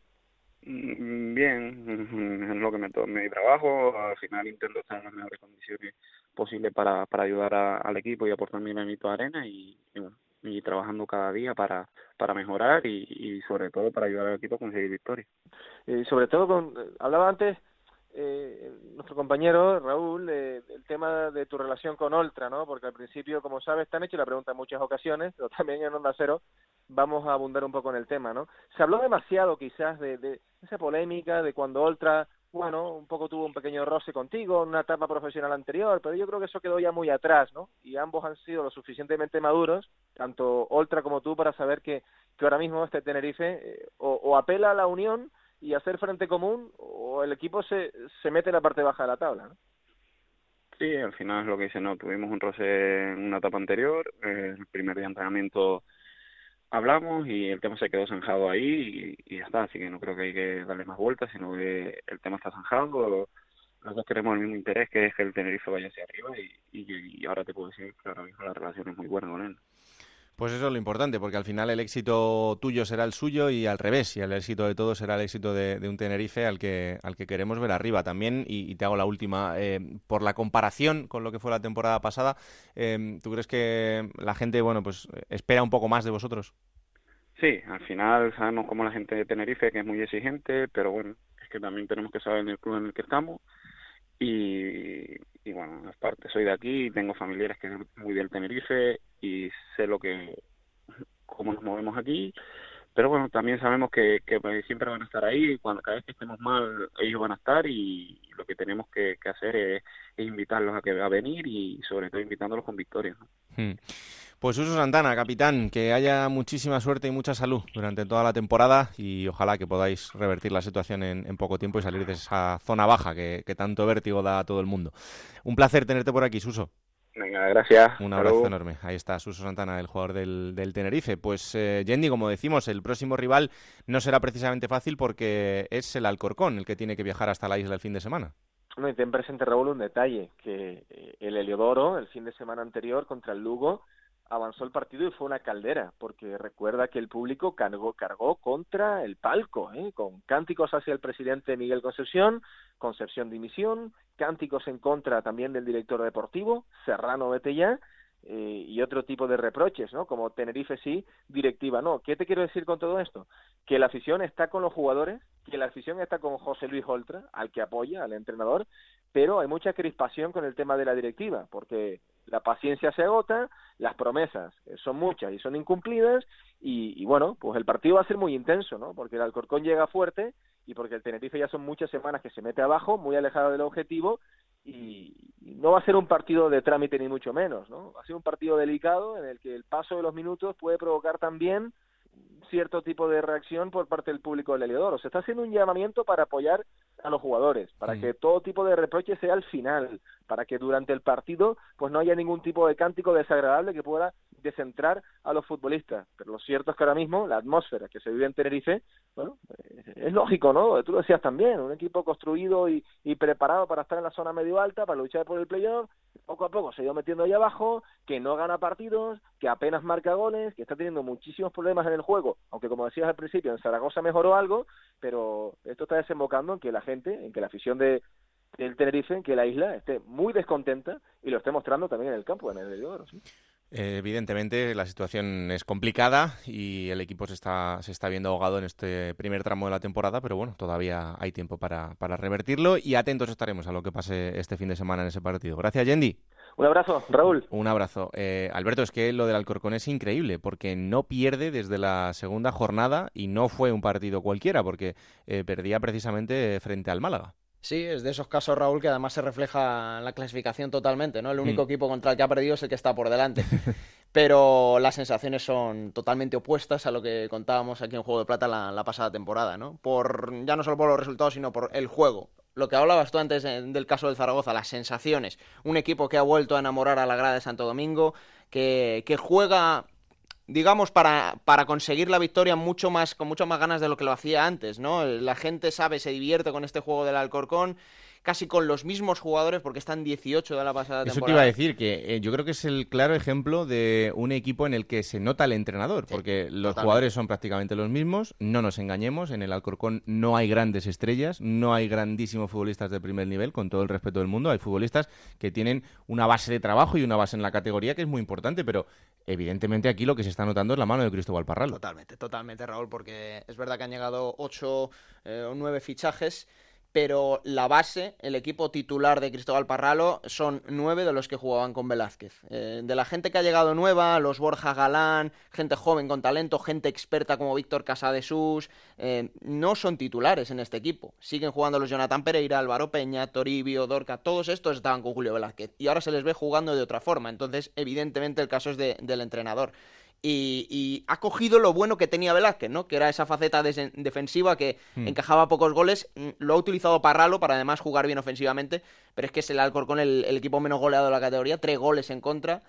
Mm, bien, es lo que me toma mi trabajo, al final intento estar en las mejores condiciones posibles para, para ayudar a, al equipo y aportar mi granito de arena y, y, bueno, y trabajando cada día para, para mejorar y, y sobre todo para ayudar al equipo a conseguir victorias. Eh, sobre todo, con, hablaba antes eh, nuestro compañero Raúl eh, el tema de tu relación con Oltra, ¿no? Porque al principio, como sabes, te han hecho la pregunta en muchas ocasiones, pero también en Onda Cero vamos a abundar un poco en el tema, ¿no? Se habló demasiado quizás de, de esa polémica de cuando Oltra, bueno, un poco tuvo un pequeño roce contigo en una etapa profesional anterior, pero yo creo que eso quedó ya muy atrás, ¿no? Y ambos han sido lo suficientemente maduros, tanto Oltra como tú, para saber que, que ahora mismo este Tenerife eh, o, o apela a la unión y hacer frente común o el equipo se, se mete en la parte baja de la tabla, ¿no? Sí, al final es lo que dice, no, tuvimos un roce en una etapa anterior, el primer día de entrenamiento hablamos y el tema se quedó zanjado ahí y, ya está, así que no creo que hay que darle más vueltas, sino que el tema está zanjado, los dos tenemos el mismo interés que es que el Tenerife vaya hacia arriba y, y, y ahora te puedo decir que ahora mismo la relación es muy buena con él. Pues eso es lo importante, porque al final el éxito tuyo será el suyo y al revés, y el éxito de todos será el éxito de, un Tenerife al que, al que queremos ver arriba también. Y, y te hago la última, eh, por la comparación con lo que fue la temporada pasada, eh, ¿tú crees que la gente, bueno, pues espera un poco más de vosotros? Sí, al final sabemos como la gente de Tenerife, que es muy exigente, pero bueno, es que también tenemos que saber en el club en el que estamos. Y, y bueno, aparte soy de aquí, tengo familiares que son muy del Tenerife y sé lo que cómo nos movemos aquí pero bueno también sabemos que, que siempre van a estar ahí cuando cada vez que estemos mal ellos van a estar y lo que tenemos que, hacer es, invitarlos a que a venir y sobre todo invitándolos con victorias hmm. Pues Uso Santana, capitán, que haya muchísima suerte y mucha salud durante toda la temporada y ojalá que podáis revertir la situación en, en poco tiempo y salir de esa zona baja que, que, tanto vértigo da a todo el mundo. Un placer tenerte por aquí, Suso. Venga, gracias. Un abrazo Salud. enorme. Ahí está Suso Santana, el jugador del, del Tenerife. Pues, eh, Yendi, como decimos, el próximo rival no será precisamente fácil porque es el Alcorcón el que tiene que viajar hasta la isla el fin de semana. No, y ten presente, Raúl, un detalle, que el Heliodoro, el fin de semana anterior contra el Lugo, avanzó el partido y fue una caldera, porque recuerda que el público cargó, cargó contra el palco, ¿eh? con cánticos hacia el presidente Miguel Concepción, Concepción dimisión, cánticos en contra también del director deportivo, Serrano ya, eh, y otro tipo de reproches, ¿no? Como Tenerife sí, directiva no. ¿Qué te quiero decir con todo esto? Que la afición está con los jugadores, que la afición está con José Luis Oltra, al que apoya, al entrenador, pero hay mucha crispación con el tema de la directiva, porque la paciencia se agota, las promesas eh, son muchas y son incumplidas, y, y, bueno, pues el partido va a ser muy intenso, ¿no? Porque el Alcorcón llega fuerte y porque el Tenerife ya son muchas semanas que se mete abajo, muy alejado del objetivo, y no va a ser un partido de trámite ni mucho menos, ¿no? Va a ser un partido delicado en el que el paso de los minutos puede provocar también cierto tipo de reacción por parte del público del Heliodoro. Se está haciendo un llamamiento para apoyar a los jugadores, para que todo tipo de reproche sea al final, para que durante el partido pues no haya ningún tipo de cántico desagradable que pueda descentrar a los futbolistas. Pero lo cierto es que ahora mismo la atmósfera que se vive en Tenerife, bueno, eh, es lógico, ¿no? Tú lo decías también, un equipo construido y, y preparado para estar en la zona medio alta, para luchar por el playoff, poco a poco se ha ido metiendo ahí abajo, que no gana partidos, que apenas marca goles, que está teniendo muchísimos problemas en el juego, aunque como decías al principio, en Zaragoza mejoró algo, pero esto está desembocando en que la gente, en que la afición de, del Tenerife, en que la isla esté muy descontenta y lo esté mostrando también en el campo, en el de Oro. ¿sí? Eh, evidentemente la situación es complicada y el equipo se está, se está viendo ahogado en este primer tramo de la temporada, pero bueno, todavía hay tiempo para, para revertirlo y atentos estaremos a lo que pase este fin de semana en ese partido. Gracias, Yendi. Un abrazo, Raúl. Un abrazo. Eh, Alberto, es que lo del Alcorcón es increíble porque no pierde desde la segunda jornada y no fue un partido cualquiera porque eh, perdía precisamente frente al Málaga. Sí, es de esos casos, Raúl, que además se refleja en la clasificación totalmente, ¿no? El único mm. equipo contra el que ha perdido es el que está por delante. Pero las sensaciones son totalmente opuestas a lo que contábamos aquí en Juego de Plata la, la, pasada temporada, ¿no? Por, ya no solo por los resultados, sino por el juego. Lo que hablabas tú antes del caso del Zaragoza, las sensaciones. Un equipo que ha vuelto a enamorar a la grada de Santo Domingo, que, que juega digamos, para, para conseguir la victoria mucho más, con mucho más ganas de lo que lo hacía antes, ¿no? La gente sabe, se divierte con este juego del Alcorcón casi con los mismos jugadores porque están 18 de la pasada temporada. Eso te iba a decir, que eh, yo creo que es el claro ejemplo de un equipo en el que se nota el entrenador, porque los jugadores son prácticamente los mismos, no nos engañemos, en el Alcorcón no hay grandes estrellas, no hay grandísimos futbolistas de primer nivel, con todo el respeto del mundo, hay futbolistas que tienen una base de trabajo y una base en la categoría que es muy importante, pero evidentemente aquí lo que se está notando es la mano de Cristóbal Parral. Totalmente, totalmente, Raúl, porque es verdad que han llegado ocho eh, o nueve fichajes pero la base, el equipo titular de Cristóbal Parralo, son nueve de los que jugaban con Velázquez. Eh, de la gente que ha llegado nueva, los Borja Galán, gente joven con talento, gente experta como Víctor Casadesús, eh, no son titulares en este equipo. Siguen jugando los Jonathan Pereira, Álvaro Peña, Toribio, Dorca, todos estos estaban con Julio Velázquez. Y ahora se les ve jugando de otra forma. Entonces, evidentemente, el caso es del entrenador y, ha cogido lo bueno que tenía Velázquez, ¿no? Que era esa faceta defensiva que hmm. encajaba pocos goles. Mm, lo ha utilizado Parralo para además jugar bien ofensivamente, pero es que es el Alcorcón el, el equipo menos goleado de la categoría, tres goles en contra.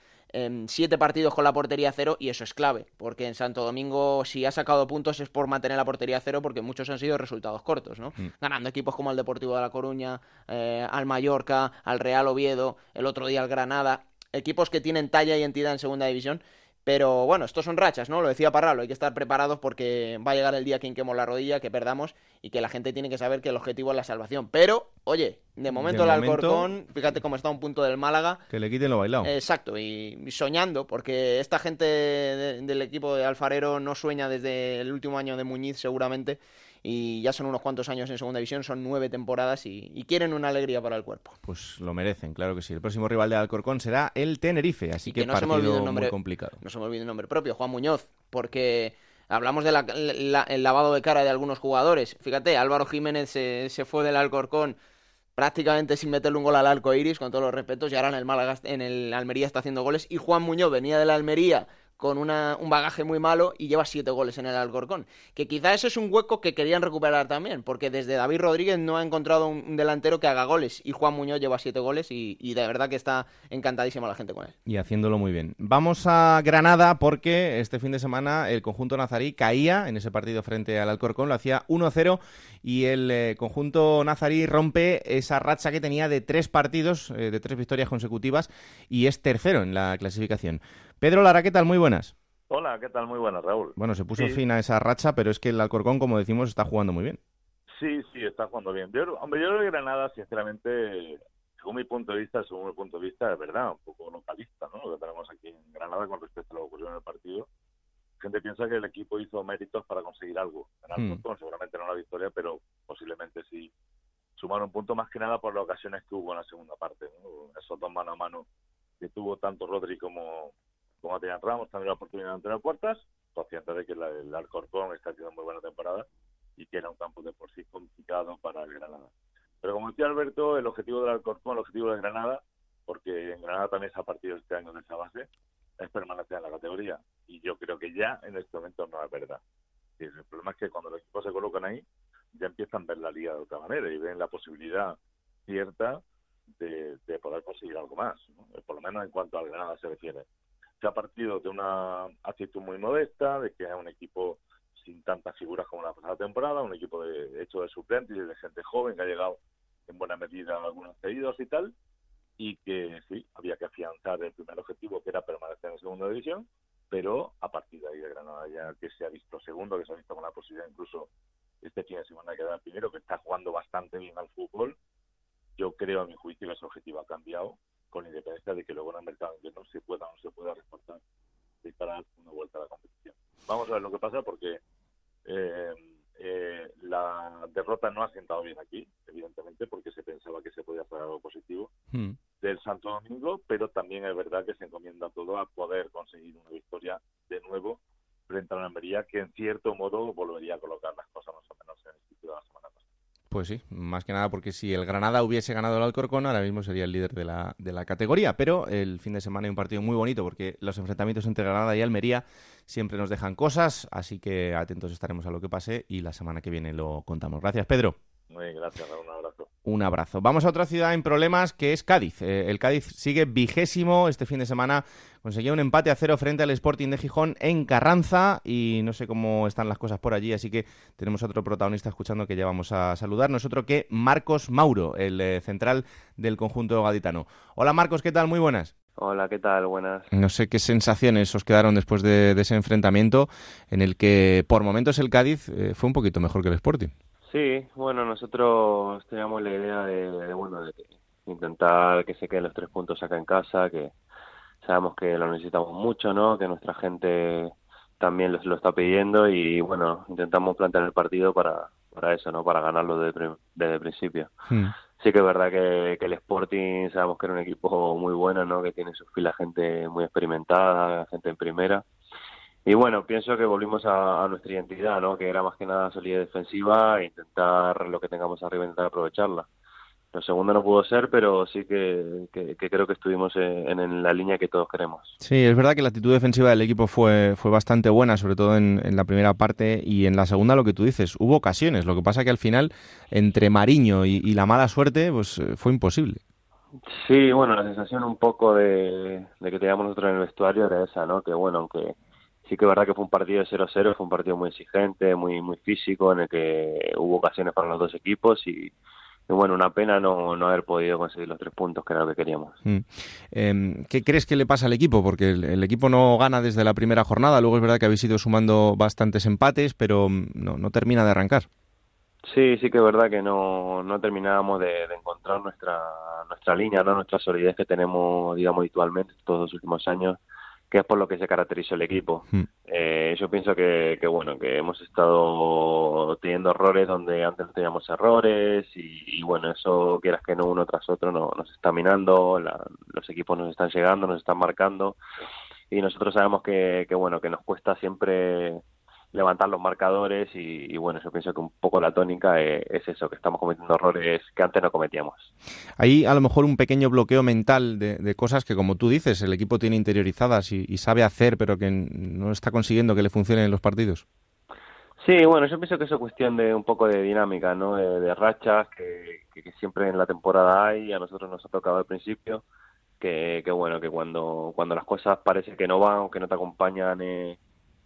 siete partidos con la portería cero y eso es clave, porque en Santo Domingo si ha sacado puntos es por mantener la portería cero porque muchos han sido resultados cortos, ¿no? Hmm. Ganando equipos como el Deportivo de La Coruña, eh, al Mallorca, al Real Oviedo, el otro día al Granada, equipos que tienen talla y entidad en segunda división pero bueno, estos son rachas, ¿no? Lo decía Parralo, hay que estar preparados porque va a llegar el día que hinquemos la rodilla, que perdamos y que la gente tiene que saber que el objetivo es la salvación. Pero, oye, de momento el Alcorcón, fíjate cómo está un punto del Málaga. Que le quiten lo bailado. Exacto, y, soñando, porque esta gente del equipo de Alfarero no sueña desde el último año de Muñiz seguramente y ya son unos cuantos años en segunda división, son nueve temporadas y, quieren una alegría para el cuerpo. Pues lo merecen, claro que sí. El próximo rival de Alcorcón será el Tenerife, así que, no partido se me muy complicado. No se me olvide el nombre propio, Juan Muñoz, porque hablamos del lavado de cara de algunos jugadores. Fíjate, Álvaro Jiménez se, se fue del Alcorcón prácticamente sin meterle un gol al arco iris, con todos los respetos, y ahora en el Málaga, en el Almería está haciendo goles, y Juan Muñoz venía de la Almería con una, un bagaje muy malo y lleva siete goles en el Alcorcón. Que quizá ese es un hueco que querían recuperar también, porque desde David Rodríguez no ha encontrado un delantero que haga goles y Juan Muñoz lleva siete goles y, de verdad que está encantadísima la gente con él. Y haciéndolo muy bien. Vamos a Granada porque este fin de semana el conjunto nazarí caía en ese partido frente al Alcorcón, lo hacía 1-0 y el eh, conjunto nazarí rompe esa racha que tenía de tres partidos, eh, de tres victorias consecutivas y es tercero en la clasificación. Pedro Lara, ¿qué tal? Muy buenas. Hola, ¿qué tal? Muy buenas, Raúl. Bueno, se puso fin a esa racha, pero es que el Alcorcón, como decimos, está jugando muy bien. Sí, sí, está jugando bien. Yo, hombre, yo creo que Granada, sinceramente, según mi punto de vista, según mi punto de vista, es verdad, un poco localista, ¿no? Lo que tenemos aquí en Granada con respecto a lo que ocurrió en el partido. gente piensa que el equipo hizo méritos para conseguir algo. Ganar puntos, seguramente no la victoria, pero posiblemente sí sumar un punto más que nada por las ocasiones que hubo en la segunda parte. ¿no? Esos dos mano a mano que tuvo tanto Rodri como, como Adrián Ramos, también la oportunidad de entrar puertas, consciente de que la, el Alcorcón está haciendo muy buena temporada y que era un campo de por sí complicado para el Granada. Pero como decía Alberto, el objetivo del Alcorcón, el objetivo de Granada, porque en Granada también se ha partido este año en esa base, es permanecer en la categoría. Y yo creo que ya en este momento no es verdad. El problema es que cuando los equipos se colocan ahí, ya empiezan a ver la liga de otra manera y ven la posibilidad cierta de, de poder conseguir algo más, ¿no? por lo menos en cuanto al Granada se refiere. Se ha partido de una actitud muy modesta, de que es un equipo sin tantas figuras como la pasada temporada, un equipo de hecho de suplentes y de gente joven que ha llegado en buena medida a algunos cedidos y tal, y que sí, había que afianzar el primer objetivo que era permanecer en segunda división, pero a partir de ahí de Granada ya que se ha visto segundo, que se ha visto con la posibilidad incluso este fin de semana de quedar primero, que está jugando bastante bien al fútbol, yo creo a mi juicio que ese objetivo ha cambiado, con independencia de que luego en el mercado que no se pueda o no se pueda reforzar y para una vuelta a la competición. Vamos a ver lo que pasa porque eh, eh, la derrota no ha sentado bien aquí, evidentemente, porque se pensaba que se podía hacer algo positivo Hmm. del Santo Domingo, pero también es verdad que se encomienda todo a poder conseguir una victoria de nuevo frente a la Almería, que en cierto modo volvería a colocar las cosas más o menos en el sitio de la semana pasada. Pues sí, más que nada porque si el Granada hubiese ganado el Alcorcón, ahora mismo sería el líder de la, de la categoría. Pero el fin de semana hay un partido muy bonito porque los enfrentamientos entre Granada y Almería siempre nos dejan cosas, así que atentos estaremos a lo que pase y la semana que viene lo contamos. Gracias, Pedro. Muy gracias, Raúl, un abrazo. Vamos a otra ciudad en problemas que es Cádiz. Eh, el Cádiz sigue vigésimo. Este fin de semana conseguía un empate a cero frente al Sporting de Gijón en Carranza y no sé cómo están las cosas por allí, así que tenemos otro protagonista escuchando que ya vamos a saludar. No es otro que Marcos Mauro, el eh, central del conjunto gaditano. Hola Marcos, ¿qué tal? Muy buenas. Hola, ¿qué tal? Buenas. No sé qué sensaciones os quedaron después de, de ese enfrentamiento en el que por momentos el Cádiz eh, fue un poquito mejor que el Sporting. Sí, bueno, nosotros teníamos la idea de, de, bueno, de intentar que se queden los tres puntos acá en casa, que sabemos que lo necesitamos mucho, ¿no? Que nuestra gente también lo, lo está pidiendo y, bueno, intentamos plantear el partido para, para eso, ¿no? Para ganarlo desde, desde el principio. Hmm. Sí que es verdad que, que el Sporting sabemos que era un equipo muy bueno, ¿no? Que tiene en sus filas gente muy experimentada, gente en primera. Y bueno, pienso que volvimos a, a nuestra identidad, ¿no? Que era más que nada solidez defensiva e intentar lo que tengamos arriba, intentar aprovecharla. Lo segundo no pudo ser, pero sí que, que, que creo que estuvimos en, en la línea que todos queremos. Sí, es verdad que la actitud defensiva del equipo fue, fue bastante buena, sobre todo en, en la primera parte y en la segunda lo que tú dices, hubo ocasiones, lo que pasa que al final entre Mariño y, y la mala suerte pues eh, fue imposible. Sí, bueno, la sensación un poco de, de que teníamos nosotros en el vestuario era esa, ¿no? Que bueno, aunque sí que es verdad que fue un partido de 0-0, fue un partido muy exigente, muy muy físico, en el que hubo ocasiones para los dos equipos y, y bueno, una pena no, no haber podido conseguir los tres puntos que era lo que queríamos. Mm. Eh, ¿Qué crees que le pasa al equipo? Porque el, el, equipo no gana desde la primera jornada, luego es verdad que habéis ido sumando bastantes empates, pero mm, no, no termina de arrancar. Sí, sí que es verdad que no, no terminábamos de, de, encontrar nuestra nuestra línea, no nuestra solidez que tenemos, digamos, habitualmente todos los últimos años, que es por lo que se caracterizó el equipo. Mm. Eh, yo pienso que, que, bueno, que hemos estado teniendo errores donde antes no teníamos errores y, y bueno, eso quieras que no uno tras otro no, nos está minando, la, los equipos nos están llegando, nos están marcando y nosotros sabemos que, que bueno, que nos cuesta siempre levantar los marcadores y, y, bueno, yo pienso que un poco la tónica es, es, eso, que estamos cometiendo errores que antes no cometíamos. Hay a lo mejor un pequeño bloqueo mental de, de cosas que, como tú dices, el equipo tiene interiorizadas y, y, sabe hacer, pero que no está consiguiendo que le funcionen en los partidos. Sí, bueno, yo pienso que eso es cuestión de un poco de dinámica, ¿no? De, de rachas que, que, que, siempre en la temporada hay y a nosotros nos ha tocado al principio. Que, que bueno, que cuando, cuando las cosas parece que no van o que no te acompañan... Eh,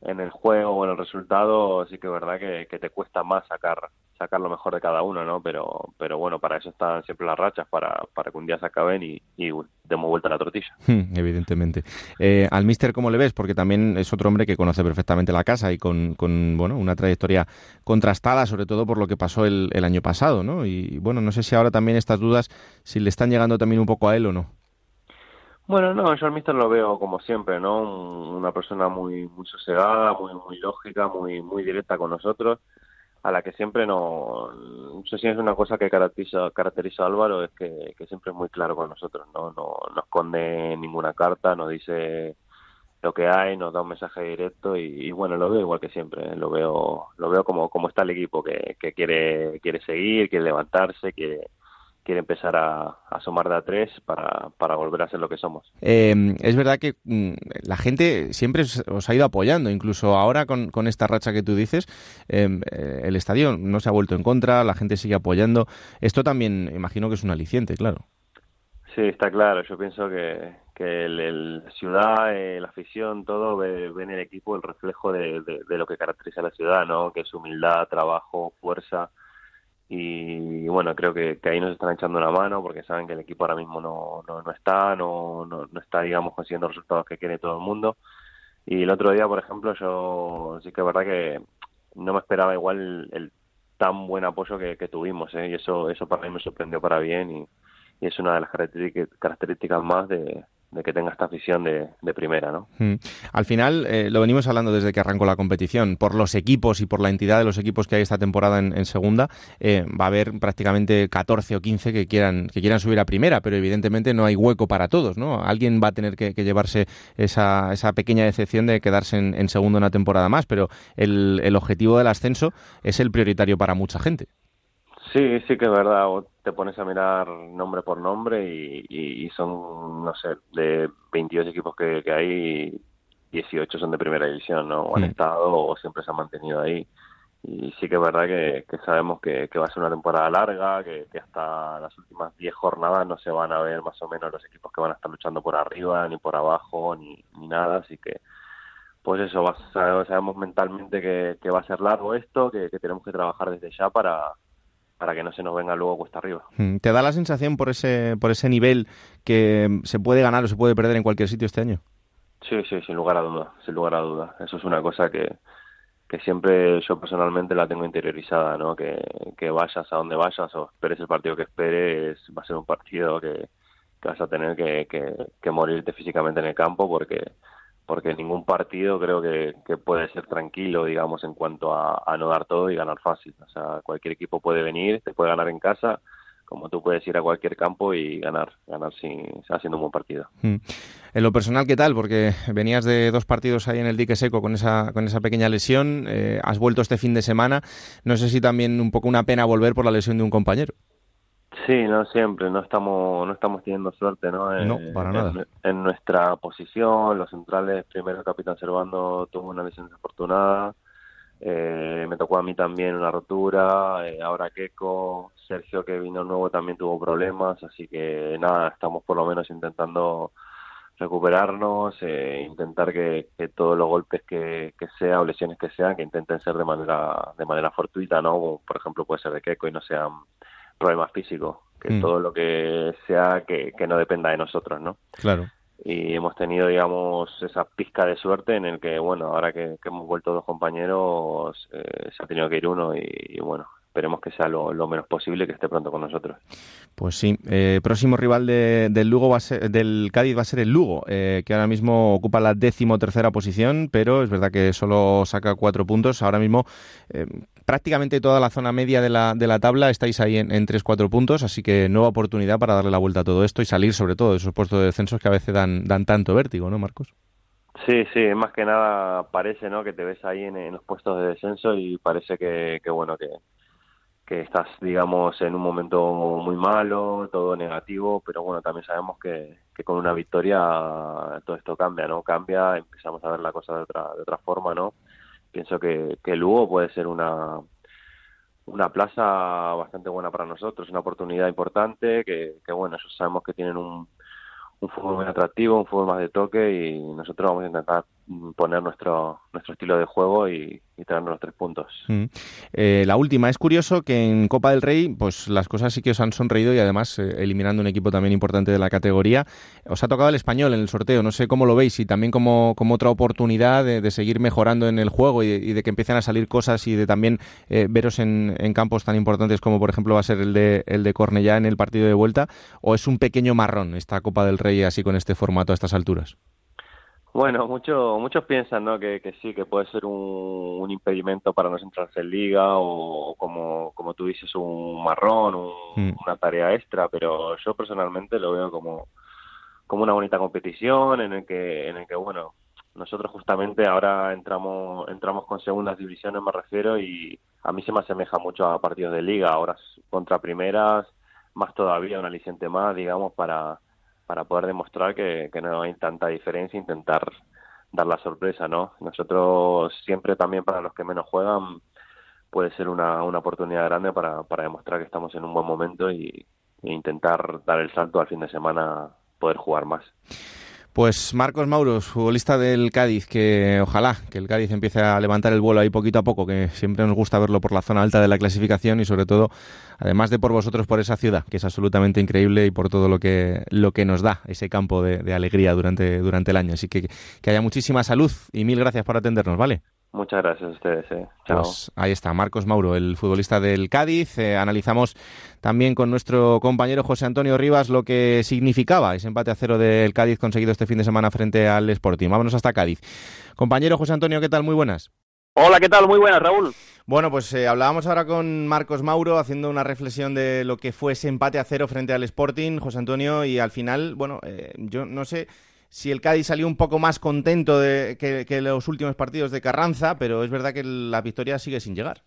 en el juego o en el resultado sí que es verdad que, te cuesta más sacar sacar lo mejor de cada uno, ¿no? Pero, pero bueno, para eso están siempre las rachas, para, para que un día se acaben y, demos vuelta a la tortilla. Evidentemente. Eh, al mister, ¿cómo le ves? Porque también es otro hombre que conoce perfectamente la casa y con, con bueno, una trayectoria contrastada, sobre todo por lo que pasó el, el año pasado, ¿no? Y bueno, no sé si ahora también estas dudas, si le están llegando también un poco a él o no. Bueno, no, yo al mister lo veo como siempre, ¿no? Una persona muy muy sosegada, muy muy lógica, muy muy directa con nosotros, a la que siempre no, no sé si es una cosa que caracteriza caracteriza a Álvaro es que, que siempre es muy claro con nosotros, no no no esconde ninguna carta, nos dice lo que hay, nos da un mensaje directo y, y, bueno, lo veo igual que siempre, ¿eh? lo veo lo veo como como está el equipo que, que quiere quiere seguir, quiere levantarse, quiere quiere empezar a, a asomar de a tres para, para, volver a ser lo que somos. Eh, es verdad que mm, la gente siempre os ha ido apoyando, incluso ahora con, con esta racha que tú dices, eh, el estadio no se ha vuelto en contra, la gente sigue apoyando. Esto también imagino que es un aliciente, claro. Sí, está claro. Yo pienso que, que el, el ciudad, eh, la afición, todo ve, ve, en el equipo el reflejo de, de, de, lo que caracteriza a la ciudad, ¿no? Que es humildad, trabajo, fuerza y bueno, creo que, ahí nos están echando una mano porque saben que el equipo ahora mismo no, no, no está, no, no, no, está, digamos, consiguiendo resultados que quiere todo el mundo. Y el otro día, por ejemplo, yo sí que es verdad que no me esperaba igual el, tan buen apoyo que, que tuvimos, ¿eh? y eso, eso para mí me sorprendió para bien y, y es una de las características más de, de que tenga esta afición de, de primera, ¿no? Mm. Al final, eh, lo venimos hablando desde que arrancó la competición, por los equipos y por la entidad de los equipos que hay esta temporada en, en segunda, eh, va a haber prácticamente 14 o 15 que quieran, que quieran subir a primera, pero evidentemente no hay hueco para todos, ¿no? Alguien va a tener que, llevarse esa, esa, pequeña decepción de quedarse en, en segunda una temporada más, pero el, el objetivo del ascenso es el prioritario para mucha gente. Sí, sí que es verdad. Te pones a mirar nombre por nombre y, y, y son, no sé, de 22 equipos que, que, hay, 18 son de primera división, ¿no? O han mm. estado o siempre se han mantenido ahí. Y sí que es verdad que, que sabemos que, que, va a ser una temporada larga, que, que hasta las últimas 10 jornadas no se van a ver más o menos los equipos que van a estar luchando por arriba, ni por abajo, ni, ni nada. Así que, pues eso, va, sabemos mentalmente que, que va a ser largo esto, que, que tenemos que trabajar desde ya para para que no se nos venga luego cuesta arriba. Mm, ¿Te da la sensación por ese, por ese nivel que se puede ganar o se puede perder en cualquier sitio este año? Sí, sí, sin lugar a duda, sin lugar a duda. Eso es una cosa que, que siempre yo personalmente la tengo interiorizada, ¿no? Que, que vayas a donde vayas o esperes el partido que esperes, va a ser un partido que, que vas a tener que, que, que morirte físicamente en el campo porque porque ningún partido creo que, puede ser tranquilo, digamos, en cuanto a, a, no dar todo y ganar fácil. O sea, cualquier equipo puede venir, te puede ganar en casa, como tú puedes ir a cualquier campo y ganar, ganar sin, haciendo un buen partido. Mm. En lo personal, ¿qué tal? Porque venías de dos partidos ahí en el dique seco con esa, con esa pequeña lesión, eh, has vuelto este fin de semana. No sé si también un poco una pena volver por la lesión de un compañero. Sí, no siempre, no estamos, no estamos teniendo suerte, ¿no? En, no, para nada. En, en, nuestra posición, los centrales, primero el capitán Servando tuvo una lesión desafortunada, eh, me tocó a mí también una rotura, eh, ahora Keco, Sergio que vino nuevo también tuvo problemas, así que nada, estamos por lo menos intentando recuperarnos, eh, intentar que, que, todos los golpes que, que sea o lesiones que sean, que intenten ser de manera, de manera fortuita, ¿no? Por ejemplo puede ser de Keco y no sean problemas físicos, que mm. todo lo que sea que, que, no dependa de nosotros, ¿no? Claro. Y hemos tenido, digamos, esa pizca de suerte en el que, bueno, ahora que, que hemos vuelto dos compañeros, eh, se ha tenido que ir uno y, y bueno, esperemos que sea lo, lo, menos posible que esté pronto con nosotros. Pues sí, eh, próximo rival de, del Lugo va a ser, del Cádiz va a ser el Lugo, eh, que ahora mismo ocupa la décimo tercera posición, pero es verdad que solo saca cuatro puntos. Ahora mismo eh, prácticamente toda la zona media de la, de la tabla estáis ahí en, en 3-4 puntos, así que nueva oportunidad para darle la vuelta a todo esto y salir sobre todo de esos puestos de descensos que a veces dan, dan tanto vértigo, ¿no, Marcos? Sí, sí, más que nada parece, ¿no? Que te ves ahí en, en los puestos de descenso y parece que, que bueno, que, que estás, digamos, en un momento muy malo, todo negativo, pero bueno, también sabemos que, con una victoria todo esto cambia, ¿no? Cambia, empezamos a ver la cosa de otra, de otra forma, ¿no? Pienso que, que Lugo puede ser una, una plaza bastante buena para nosotros, una oportunidad importante, que, que bueno, eso sabemos que tienen un, un fútbol muy atractivo, un fútbol más de toque y nosotros vamos a intentar poner nuestro, nuestro estilo de juego y, y traernos los tres puntos. Mm. Eh, la última, es curioso que en Copa del Rey, pues las cosas sí que os han sonreído y además eh, eliminando un equipo también importante de la categoría, os ha tocado el español en el sorteo, no sé cómo lo veis y también como, como otra oportunidad de, seguir mejorando en el juego y de, que empiecen a salir cosas y de también eh, veros en, campos tan importantes como por ejemplo va a ser el de, el de Cornellá en el partido de vuelta, o es un pequeño marrón esta Copa del Rey así con este formato a estas alturas. Bueno, mucho, muchos piensan ¿no? que, sí, que puede ser un, impedimento para no centrarse en liga o, como, como tú dices, un marrón, mm. una tarea extra, pero yo personalmente lo veo como, como una bonita competición en el que, en el que bueno, nosotros justamente ahora entramos, entramos con segundas divisiones, me refiero, y a mí se me asemeja mucho a partidos de liga, ahora contra primeras, más todavía, un aliciente más, digamos, para para poder demostrar que, no hay tanta diferencia, intentar dar la sorpresa, ¿no? Nosotros siempre también para los que menos juegan puede ser una, una oportunidad grande para, para demostrar que estamos en un buen momento y, e intentar dar el salto al fin de semana, poder jugar más. Pues Marcos Mauros, futbolista del Cádiz, que ojalá que el Cádiz empiece a levantar el vuelo ahí poquito a poco, que siempre nos gusta verlo por la zona alta de la clasificación y sobre todo, además de por vosotros, por esa ciudad, que es absolutamente increíble y por todo lo que, lo que nos da ese campo de, alegría durante, durante el año. Así que que haya muchísima salud y mil gracias por atendernos, ¿vale? Muchas gracias a ustedes. Eh. Chao. Pues ahí está, Marcos Mauro, el futbolista del Cádiz. Eh, analizamos también con nuestro compañero José Antonio Rivas lo que significaba ese empate a cero del Cádiz conseguido este fin de semana frente al Sporting. Vámonos hasta Cádiz. Compañero José Antonio, ¿qué tal? Muy buenas. Hola, ¿qué tal? Muy buenas, Raúl. Bueno, pues eh, hablábamos ahora con Marcos Mauro haciendo una reflexión de lo que fue ese empate a cero frente al Sporting, José Antonio, y al final, bueno, yo no sé si el Cádiz salió un poco más contento de, que, que los últimos partidos de Carranza, pero es verdad que la victoria sigue sin llegar.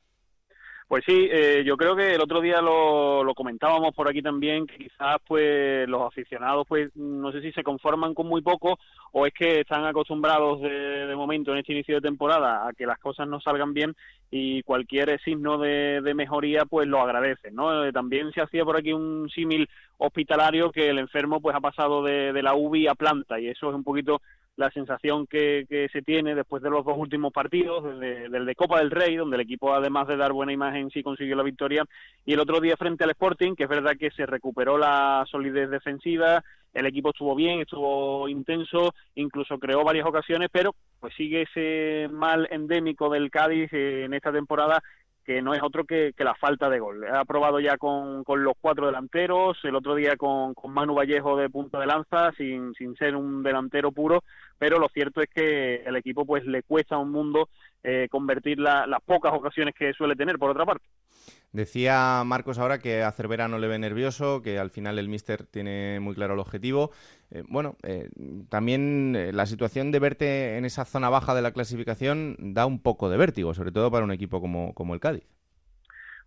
Pues sí, eh, yo creo que el otro día lo, lo, comentábamos por aquí también, que quizás pues los aficionados pues no sé si se conforman con muy poco o es que están acostumbrados de, momento en este inicio de temporada a que las cosas no salgan bien y cualquier signo de, mejoría pues lo agradecen, ¿no? Eh, también se hacía por aquí un símil hospitalario que el enfermo pues ha pasado de, de la UBI a planta y eso es un poquito la sensación que, se tiene después de los dos últimos partidos, del de Copa del Rey, donde el equipo además de dar buena imagen sí consiguió la victoria, y el otro día frente al Sporting, que es verdad que se recuperó la solidez defensiva, el equipo estuvo bien, estuvo intenso, incluso creó varias ocasiones, pero pues sigue ese mal endémico del Cádiz eh, en esta temporada que no es otro que, la falta de gol. Ha probado ya con, con, los cuatro delanteros, el otro día con, con Manu Vallejo de punta de lanza, sin, sin ser un delantero puro, pero lo cierto es que el equipo pues le cuesta un mundo eh, convertir las pocas ocasiones que suele tener, por otra parte. Decía Marcos ahora que a Cervera no le ve nervioso, que al final el míster tiene muy claro el objetivo. Eh, bueno, eh, también la situación de verte en esa zona baja de la clasificación da un poco de vértigo, sobre todo para un equipo como, como el Cádiz.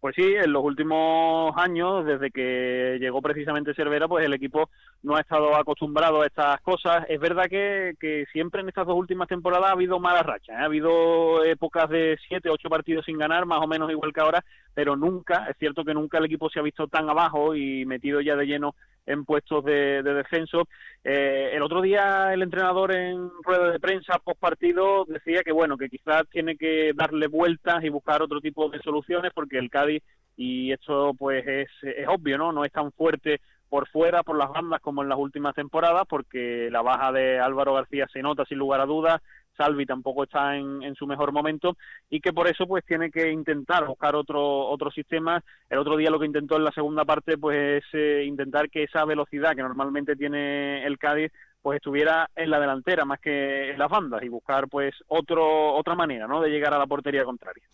Pues sí, en los últimos años, desde que llegó precisamente Cervera, pues el equipo no ha estado acostumbrado a estas cosas. Es verdad que, que siempre en estas dos últimas temporadas ha habido malas rachas, ¿eh? ha habido épocas de siete, ocho partidos sin ganar, más o menos igual que ahora, pero nunca, es cierto que nunca el equipo se ha visto tan abajo y metido ya de lleno en puestos de, descenso. Eh, el otro día el entrenador en rueda de prensa post partido decía que bueno que quizás tiene que darle vueltas y buscar otro tipo de soluciones porque el Cádiz y esto pues es, es obvio no no es tan fuerte por fuera por las bandas como en las últimas temporadas porque la baja de Álvaro García se nota sin lugar a dudas Salvi tampoco está en, su mejor momento y que por eso pues tiene que intentar buscar otro otro sistema. El otro día lo que intentó en la segunda parte pues es eh, intentar que esa velocidad que normalmente tiene el Cádiz pues estuviera en la delantera más que en las bandas y buscar pues otro otra manera ¿no? de llegar a la portería contraria.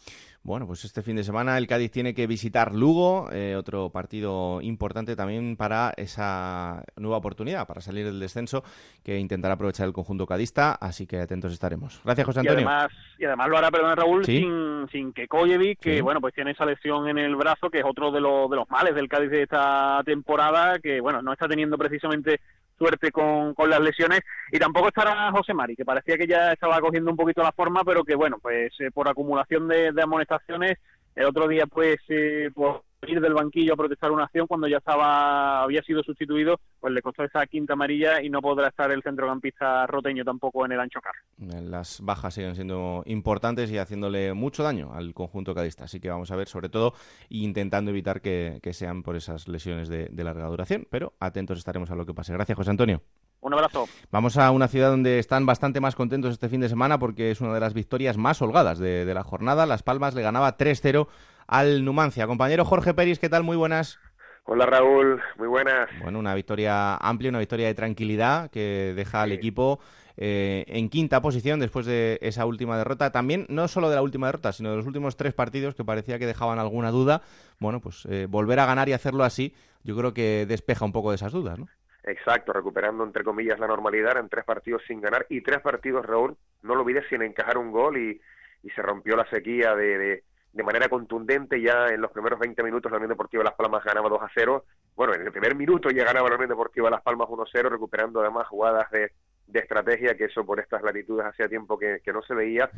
Bueno, pues este fin de semana el Cádiz tiene que visitar Lugo, eh, otro partido importante también para esa nueva oportunidad, para salir del descenso que intentará aprovechar el conjunto cadista, así que atentos estaremos. Gracias, José Antonio. Y además, y además lo hará, perdón, Raúl, sin, sin que Koyevic, que bueno, pues tiene esa lesión en el brazo, que es otro de, los de los males del Cádiz de esta temporada, que bueno, no está teniendo precisamente suerte con, con las lesiones. Y tampoco estará José Mari, que parecía que ya estaba cogiendo un poquito la forma, pero que bueno, pues eh, por acumulación de, de, amonestaciones, el otro día pues, eh, pues ir del banquillo a protestar una acción cuando ya estaba había sido sustituido, pues le costó esa quinta amarilla y no podrá estar el centrocampista roteño tampoco en el ancho car. Las bajas siguen siendo importantes y haciéndole mucho daño al conjunto cadista, así que vamos a ver sobre todo intentando evitar que, sean por esas lesiones de, de larga duración, pero atentos estaremos a lo que pase. Gracias, José Antonio. Un abrazo. Vamos a una ciudad donde están bastante más contentos este fin de semana porque es una de las victorias más holgadas de, de la jornada. Las Palmas le ganaba 3-0 al Numancia. Compañero Jorge Peris, ¿qué tal? Muy buenas. Hola Raúl, muy buenas. Bueno, una victoria amplia, una victoria de tranquilidad que deja al equipo eh, en quinta posición después de esa última derrota. También, no solo de la última derrota, sino de los últimos tres partidos que parecía que dejaban alguna duda. Bueno, pues eh, volver a ganar y hacerlo así, yo creo que despeja un poco de esas dudas, ¿no? Exacto, recuperando entre comillas la normalidad en tres partidos sin ganar y tres partidos, Raúl, no lo olvides, sin encajar un gol y, y se rompió la sequía de, de, de, manera contundente ya en los primeros 20 minutos la Unión Deportiva Las Palmas ganaba 2 a 0, bueno, en el primer minuto ya ganaba la Unión Deportiva Las Palmas 1 a 0, recuperando además jugadas de, de estrategia, que eso por estas latitudes hacía tiempo que, que no se veía,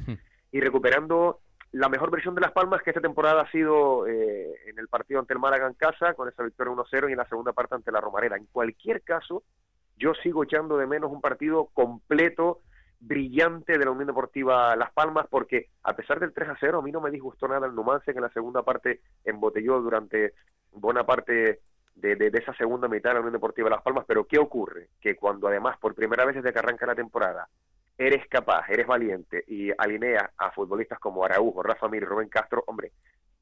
y recuperando la mejor versión de Las Palmas que esta temporada ha sido eh, en el partido ante el Málaga en casa, con esa victoria 1-0 y en la segunda parte ante la Romareda. En cualquier caso, yo sigo echando de menos un partido completo, brillante de la Unión Deportiva Las Palmas, porque a pesar del 3-0, a mí no me disgustó nada el Numancia, que en la segunda parte embotelló durante buena parte de, de, de, esa segunda mitad de la Unión Deportiva Las Palmas, pero ¿qué ocurre? Que cuando además por primera vez desde que arranca la temporada eres capaz, eres valiente y alineas a futbolistas como Araujo, Rafa Mir, Rubén Castro, hombre,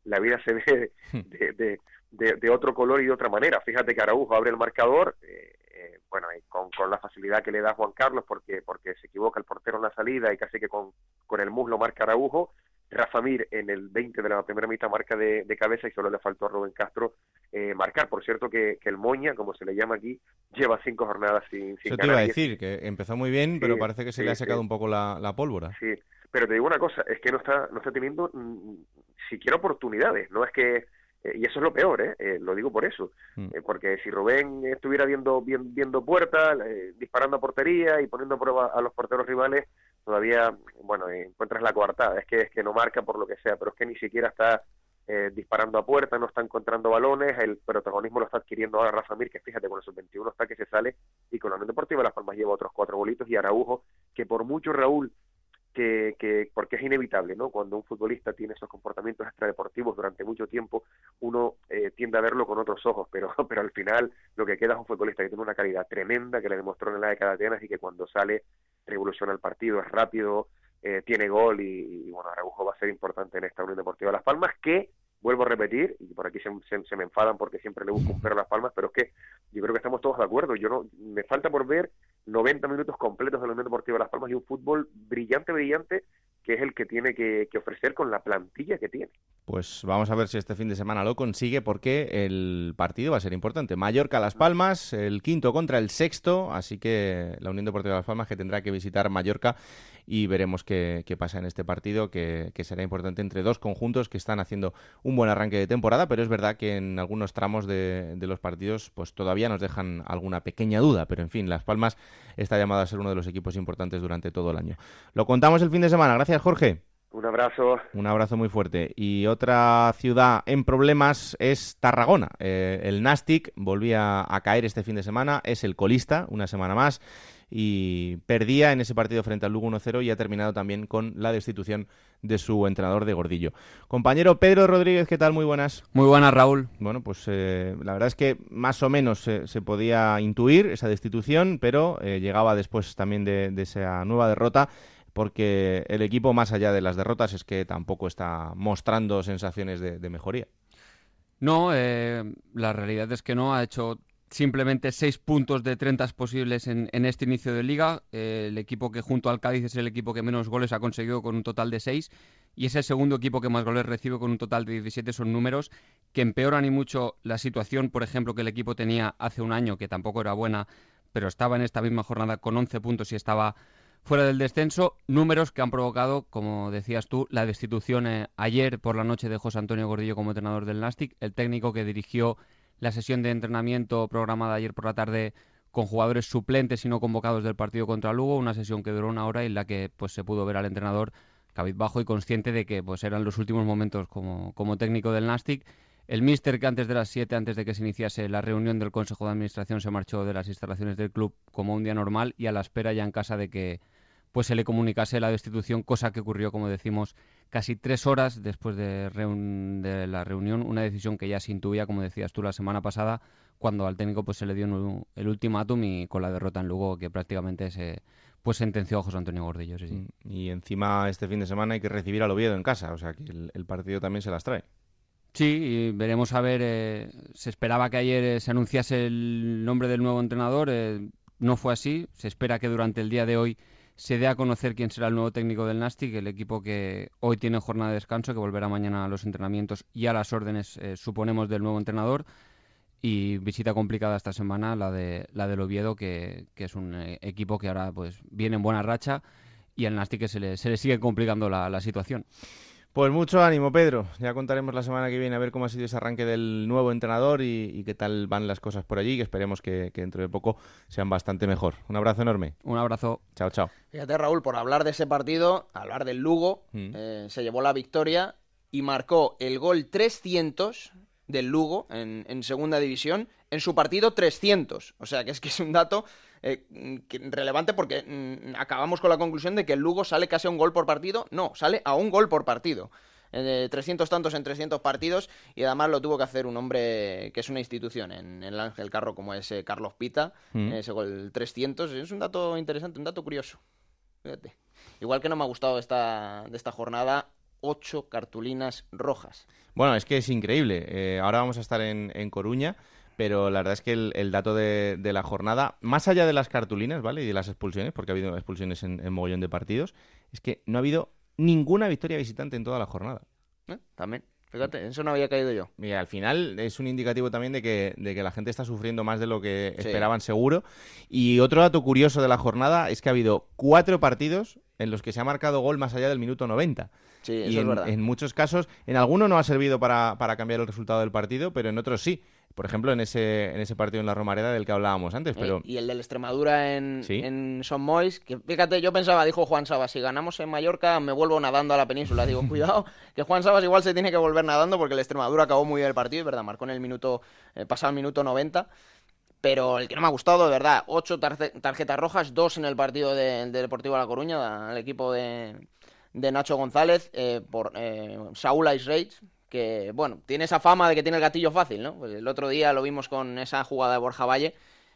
la vida se ve de, de, de, de, otro color y de otra manera. Fíjate que Araujo abre el marcador, eh, eh, bueno, con, con, la facilidad que le da Juan Carlos porque, porque se equivoca el portero en la salida y casi que con, con el muslo marca Araujo, Rafa Mir en el 20 de la primera mitad marca de, de cabeza y solo le faltó a Rubén Castro eh, marcar. Por cierto que, que, el Moña, como se le llama aquí, lleva cinco jornadas sin, sin Eso te iba a decir, que empezó muy bien, sí, pero parece que se sí, le ha secado sí. un poco la, la, pólvora. Sí, pero te digo una cosa, es que no está, no está teniendo mm, siquiera oportunidades, no es que... Eh, y eso es lo peor, ¿eh? eh lo digo por eso, mm. Eh, porque si Rubén estuviera viendo viendo puertas, eh, disparando a portería y poniendo a prueba a los porteros rivales, todavía, bueno, encuentras la coartada. Es que, es que no marca por lo que sea, pero es que ni siquiera está eh, disparando a puerta, no está encontrando balones, el protagonismo lo está adquiriendo ahora Rafa Mir, que fíjate, con el sub-21 está que se sale, y con la Unión Deportiva Las Palmas lleva otros cuatro bolitos, y Araujo, que por mucho Raúl, que, que porque es inevitable, ¿no? Cuando un futbolista tiene esos comportamientos extradeportivos durante mucho tiempo, uno eh, tiende a verlo con otros ojos, pero, pero al final lo que queda es un futbolista que tiene una calidad tremenda, que le demostró en la década de Atenas y que cuando sale revoluciona el partido, es rápido, eh, tiene gol y, y, bueno, Araujo va a ser importante en esta Unión Deportiva Las Palmas, que vuelvo a repetir, y por aquí se, me enfadan porque siempre le busco un perro a Las Palmas, pero es que yo creo que estamos todos de acuerdo. Yo no, me falta por ver 90 minutos completos de la Unión Deportiva Las Palmas y un fútbol brillante, brillante, que es el que tiene que, que, ofrecer con la plantilla que tiene. Pues vamos a ver si este fin de semana lo consigue porque el partido va a ser importante. Mallorca-Las Palmas, el quinto contra el sexto, así que la Unión Deportiva Las Palmas que tendrá que visitar Mallorca y veremos qué, qué pasa en este partido que, que, será importante entre dos conjuntos que están haciendo un buen arranque de temporada, pero es verdad que en algunos tramos de, de los partidos pues todavía nos dejan alguna pequeña duda, pero en fin, Las Palmas está llamado a ser uno de los equipos importantes durante todo el año. Lo contamos el fin de semana. Gracias, Jorge. Un abrazo. Un abrazo muy fuerte. Y otra ciudad en problemas es Tarragona. Eh, el Nastic volvía a caer este fin de semana, es el colista, una semana más, y perdía en ese partido frente al Lugo 1-0 y ha terminado también con la destitución de su entrenador de Gordillo. Compañero Pedro Rodríguez, ¿qué tal? Muy buenas. Muy buenas, Raúl. Bueno, pues eh, la verdad es que más o menos eh, se podía intuir esa destitución, pero eh, llegaba después también de, de esa nueva derrota porque el equipo, más allá de las derrotas, es que tampoco está mostrando sensaciones de, mejoría. No, eh, la realidad es que no. Ha hecho simplemente seis puntos de 30 posibles en, en este inicio de liga. Eh, el equipo que junto al Cádiz es el equipo que menos goles ha conseguido con un total de seis y es el segundo equipo que más goles recibe con un total de 17. Son números que empeoran y mucho la situación, por ejemplo, que el equipo tenía hace un año, que tampoco era buena, pero estaba en esta misma jornada con 11 puntos y estaba fuera del descenso, números que han provocado, como decías tú, la destitución eh, ayer por la noche de José Antonio Gordillo como entrenador del Nastic, el técnico que dirigió la sesión de entrenamiento programada ayer por la tarde con jugadores suplentes y no convocados del partido contra Lugo, una sesión que duró una hora y en la que pues se pudo ver al entrenador cabizbajo y consciente de que pues eran los últimos momentos como, como técnico del Nastic El míster que antes de las 7, antes de que se iniciase la reunión del Consejo de Administración, se marchó de las instalaciones del club como un día normal y a la espera ya en casa de que pues se le comunicase la destitución, cosa que ocurrió, como decimos, casi tres horas después de, de la reunión, una decisión que ya se intuía, como decías tú la semana pasada, cuando al técnico pues se le dio el ultimátum y con la derrota en Lugo que prácticamente se pues sentenció a José Antonio Gordillo. Mm, y encima este fin de semana hay que recibir al Oviedo en casa, o sea que el partido también se las trae. Sí, y veremos a ver. Eh, se esperaba que ayer eh, se anunciase el nombre del nuevo entrenador. Eh, no fue así. Se espera que durante el día de hoy se dé a conocer quién será el nuevo técnico del Nastic, el equipo que hoy tiene jornada de descanso, que volverá mañana a los entrenamientos y a las órdenes, suponemos, del nuevo entrenador. Y visita complicada esta semana la de la del Oviedo, que, es un equipo que ahora pues viene en buena racha y al Nastic se le, se le sigue complicando la situación. Pues mucho ánimo, Pedro. Ya contaremos la semana que viene a ver cómo ha sido ese arranque del nuevo entrenador y, qué tal van las cosas por allí, que esperemos que, dentro de poco sean bastante mejor. Un abrazo enorme. Un abrazo. Chao, chao. Fíjate, Raúl, por hablar de ese partido, hablar del Lugo, mm. eh, se llevó la victoria y marcó el gol 300 del Lugo en, en segunda división en su partido 300. O sea, que es que es un dato eh, relevante porque mm, acabamos con la conclusión de que el Lugo sale casi a un gol por partido. No, sale a un gol por partido. Eh, 300 tantos en 300 partidos y además lo tuvo que hacer un hombre que es una institución en, el Ángel Carro como es eh, Carlos Pita, mm. ese gol 300. Es un dato interesante, un dato curioso. Fíjate. Igual que no me ha gustado esta, de esta jornada, ocho cartulinas rojas. Bueno, es que es increíble. Eh, ahora vamos a estar en, en Coruña pero la verdad es que el, dato de, la jornada, más allá de las cartulinas, ¿vale? Y de las expulsiones, porque ha habido expulsiones en, en mogollón de partidos, es que no ha habido ninguna victoria visitante en toda la jornada. ¿Eh? También. Fíjate, eso no había caído yo. Y al final es un indicativo también de que, de que la gente está sufriendo más de lo que esperaban seguro. Y otro dato curioso de la jornada es que ha habido cuatro partidos en los que se ha marcado gol más allá del minuto 90. Sí, eso y es verdad. en muchos casos, en algunos no ha servido para, para cambiar el resultado del partido, pero en otros sí por ejemplo, en ese, en ese partido en la Romareda del que hablábamos antes. Pero... Y el del Extremadura en, en Son Mois, que fíjate, yo pensaba, dijo Juan Sabas, si ganamos en Mallorca me vuelvo nadando a la península. Digo, cuidado, que Juan Sabas igual se tiene que volver nadando porque el Extremadura acabó muy bien el partido, es verdad, marcó en el minuto, eh, pasado el minuto 90. Pero el que no me ha gustado, de verdad, ocho tarjetas rojas, dos en el partido del de Deportivo de La Coruña, al equipo de, de Nacho González, eh, por eh, Saúl Ice que, bueno, tiene esa fama de que tiene el gatillo fácil, ¿no? Pues el otro día lo vimos con esa jugada de Borja Valle,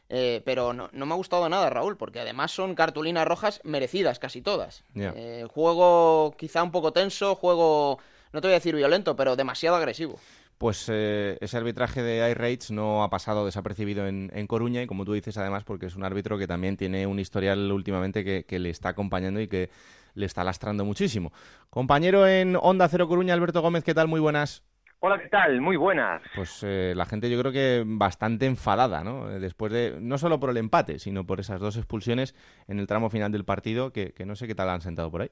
eh, pero no, me ha gustado nada, Raúl, porque además son cartulinas rojas merecidas, casi todas. Eh, juego quizá un poco tenso, juego, no te voy a decir violento, pero demasiado agresivo pues eh, ese arbitraje de iRates no ha pasado desapercibido en, Coruña y como tú dices además porque es un árbitro que también tiene un historial últimamente que le está acompañando y que le está lastrando muchísimo. Compañero en Onda Cero Coruña, Alberto Gómez, ¿qué tal? Muy buenas. Hola, ¿qué tal? Muy buenas. Pues eh, la gente yo creo que bastante enfadada, ¿no? Después de, no solo por el empate, sino por esas dos expulsiones en el tramo final del partido, que, que no sé qué tal han sentado por ahí.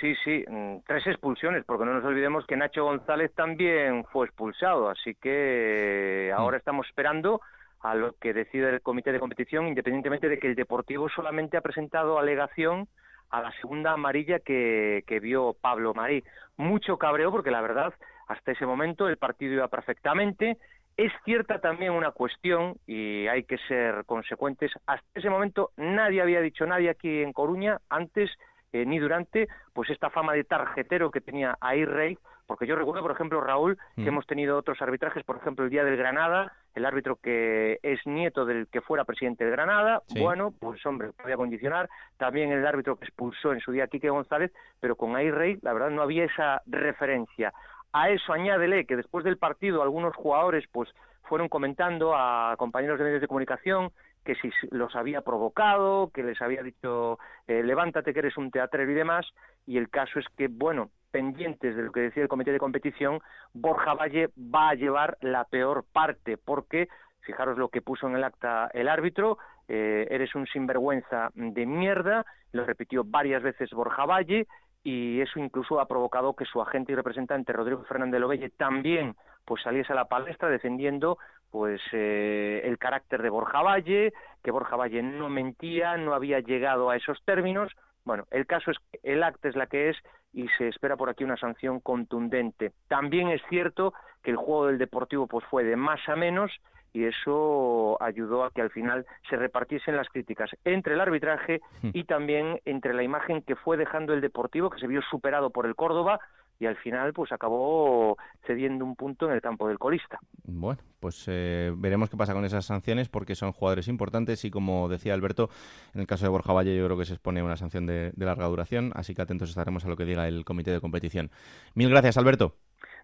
Sí, sí, mm, tres expulsiones, porque no nos olvidemos que Nacho González también fue expulsado, así que ahora mm. estamos esperando a lo que decide el comité de competición, independientemente de que el Deportivo solamente ha presentado alegación a la segunda amarilla que, que vio Pablo Marí. Mucho cabreo porque la verdad, hasta ese momento el partido iba perfectamente. Es cierta también una cuestión, y hay que ser consecuentes, hasta ese momento nadie había dicho nadie aquí en Coruña, antes eh, ni durante, pues esta fama de tarjetero que tenía Air Rey, porque yo recuerdo, por ejemplo, Raúl, que mm. hemos tenido otros arbitrajes, por ejemplo, el día del Granada, el árbitro que es nieto del que fuera presidente de Granada, bueno, pues hombre, podía condicionar, también el árbitro que expulsó en su día a Quique González, pero con Air Rey, la verdad, no había esa referencia. A eso añádele que después del partido algunos jugadores pues fueron comentando a compañeros de medios de comunicación que si los había provocado, que les había dicho eh, levántate que eres un teatrero y demás, y el caso es que, bueno, pendientes de lo que decía el comité de competición, Borja Valle va a llevar la peor parte, porque, fijaros lo que puso en el acta el árbitro, eh, eres un sinvergüenza de mierda, lo repitió varias veces Borja Valle, y eso incluso ha provocado que su agente y representante Rodrigo Fernández Lovelle también pues saliese a la palestra defendiendo pues eh, el carácter de Borja Valle, que Borja Valle no mentía, no había llegado a esos términos, Bueno, el caso es que el acta es la que es y se espera por aquí una sanción contundente. También es cierto que el juego del Deportivo pues fue de más a menos y eso ayudó a que al final se repartiesen las críticas entre el arbitraje Hmm. y también entre la imagen que fue dejando el Deportivo, que se vio superado por el Córdoba y al final pues acabó cediendo un punto en el campo del colista. Bueno, pues eh, veremos qué pasa con esas sanciones porque son jugadores importantes y como decía Alberto, en el caso de Borja Valle yo creo que se expone una sanción de, de larga duración, así que atentos estaremos a lo que diga el comité de competición. Mil gracias, Alberto.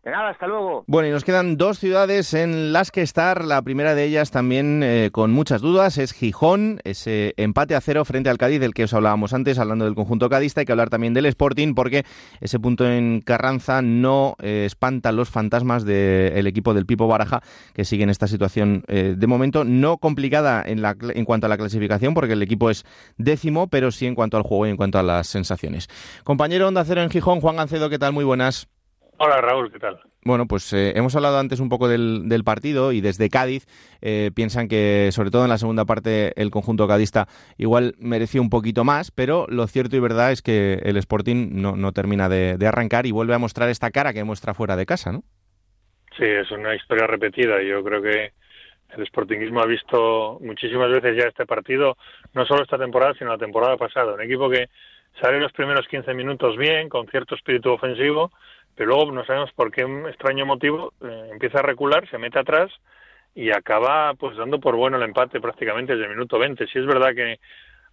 De nada, hasta luego. Bueno, y nos quedan dos ciudades en las que estar. La primera de ellas también eh, con muchas dudas es Gijón, ese empate a cero frente al Cádiz del que os hablábamos antes, hablando del conjunto cadista. Hay que hablar también del Sporting porque ese punto en Carranza no eh, espanta los fantasmas del equipo del Pipo Baraja que sigue en esta situación eh, de momento no complicada en, en cuanto a la clasificación porque el equipo es décimo, pero sí en cuanto al juego y en cuanto a las sensaciones. Compañero Onda Cero en Gijón, Juan Gancedo, ¿qué tal? Muy buenas. Hola Raúl, ¿qué tal? Bueno, pues eh, hemos hablado antes un poco del, del partido y desde Cádiz eh, piensan que, sobre todo en la segunda parte, el conjunto cadista igual mereció un poquito más, pero lo cierto y verdad es que el Sporting no, no termina de, de arrancar y vuelve a mostrar esta cara que muestra fuera de casa, ¿no? Sí, es una historia repetida. Yo creo que el Sportingismo ha visto muchísimas veces ya este partido, no solo esta temporada, sino la temporada pasada. Un equipo que sale los primeros 15 minutos bien, con cierto espíritu ofensivo, pero luego no sabemos por qué un extraño motivo eh, empieza a recular, se mete atrás y acaba pues dando por bueno el empate prácticamente desde el minuto 20. Si es verdad que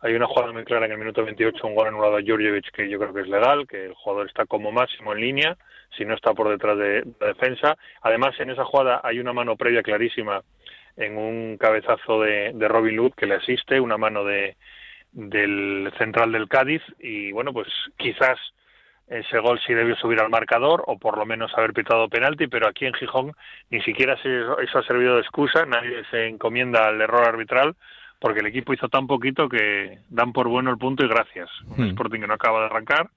hay una jugada muy clara en el minuto 28, un gol anulado a Djurjevic que yo creo que es legal, que el jugador está como máximo en línea, si no está por detrás de la defensa. Además, en esa jugada hay una mano previa clarísima en un cabezazo de, de Robin Hood que le asiste, una mano de del central del Cádiz y bueno, pues quizás ese gol sí debió subir al marcador o por lo menos haber pitado penalti, pero aquí en Gijón ni siquiera eso ha servido de excusa, nadie se encomienda al error arbitral porque el equipo hizo tan poquito que dan por bueno el punto y gracias. Un Hmm. Sporting que no acaba de arrancar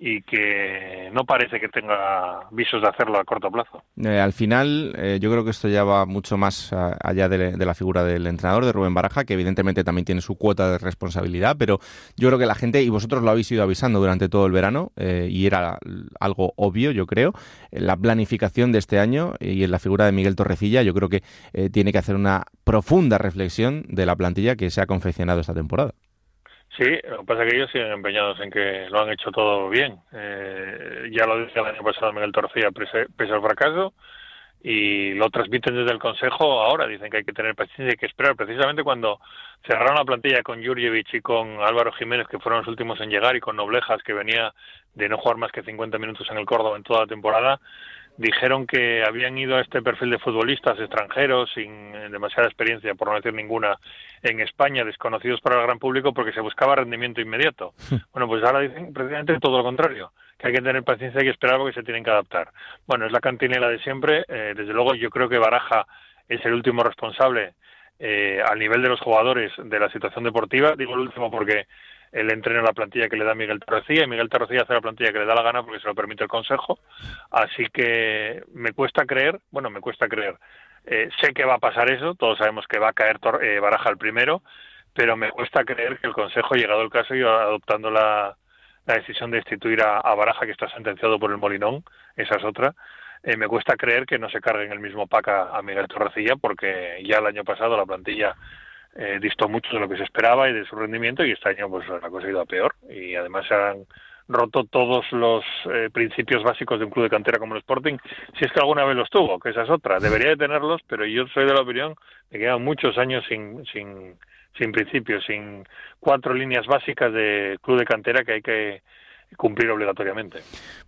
y que no parece que tenga visos de hacerlo a corto plazo. Eh, al final, eh, yo creo que esto ya va mucho más a- allá de, la figura del entrenador, de Rubén Baraja, que evidentemente también tiene su cuota de responsabilidad, pero yo creo que la gente, y vosotros lo habéis ido avisando durante todo el verano, eh, y era algo obvio, yo creo, eh, la planificación de este año y en la figura de Miguel Torrecilla, yo creo que tiene que hacer una profunda reflexión de la plantilla que se ha confeccionado esta temporada. Sí, lo que pasa es que ellos siguen empeñados en que lo han hecho todo bien. Eh, ya lo decía el año pasado Miguel Torcía, pese, pese al fracaso, y lo transmiten desde el Consejo ahora. Dicen que hay que tener paciencia y hay que esperar. Precisamente cuando cerraron la plantilla con Jurjevic y con Álvaro Jiménez, que fueron los últimos en llegar, y con Noblejas, que venía de no jugar más que 50 minutos en el Córdoba en toda la temporada, dijeron que habían ido a este perfil de futbolistas extranjeros sin eh, demasiada experiencia, por no decir ninguna, en España, desconocidos para el gran público porque se buscaba rendimiento inmediato. Bueno, pues ahora dicen precisamente todo lo contrario, que hay que tener paciencia y que esperar porque se tienen que adaptar. Bueno, es la cantinela de siempre. eh, desde luego yo creo que Baraja es el último responsable eh, al nivel de los jugadores de la situación deportiva. Digo el último porque él entrena la plantilla que le da Miguel Torrecilla y Miguel Torrecilla hace la plantilla que le da la gana porque se lo permite el Consejo. Así que me cuesta creer, bueno, me cuesta creer. Eh, sé que va a pasar eso, todos sabemos que va a caer eh, Baraja el primero, pero me cuesta creer que el Consejo, llegado el caso y adoptando la, la decisión de destituir a, Baraja, que está sentenciado por el Molinón, esa es otra, eh, me cuesta creer que no se cargue en el mismo pack a, a Miguel Torrecilla, porque ya el año pasado la plantilla eh, distó mucho de lo que se esperaba y de su rendimiento, y este año pues la cosa ha ido a peor, y además se han roto todos los eh, principios básicos de un club de cantera como el Sporting, si es que alguna vez los tuvo, que esa es otra. Debería de tenerlos, pero yo soy de la opinión de que quedan muchos años sin, sin, sin principios, sin cuatro líneas básicas de club de cantera que hay que cumplir obligatoriamente.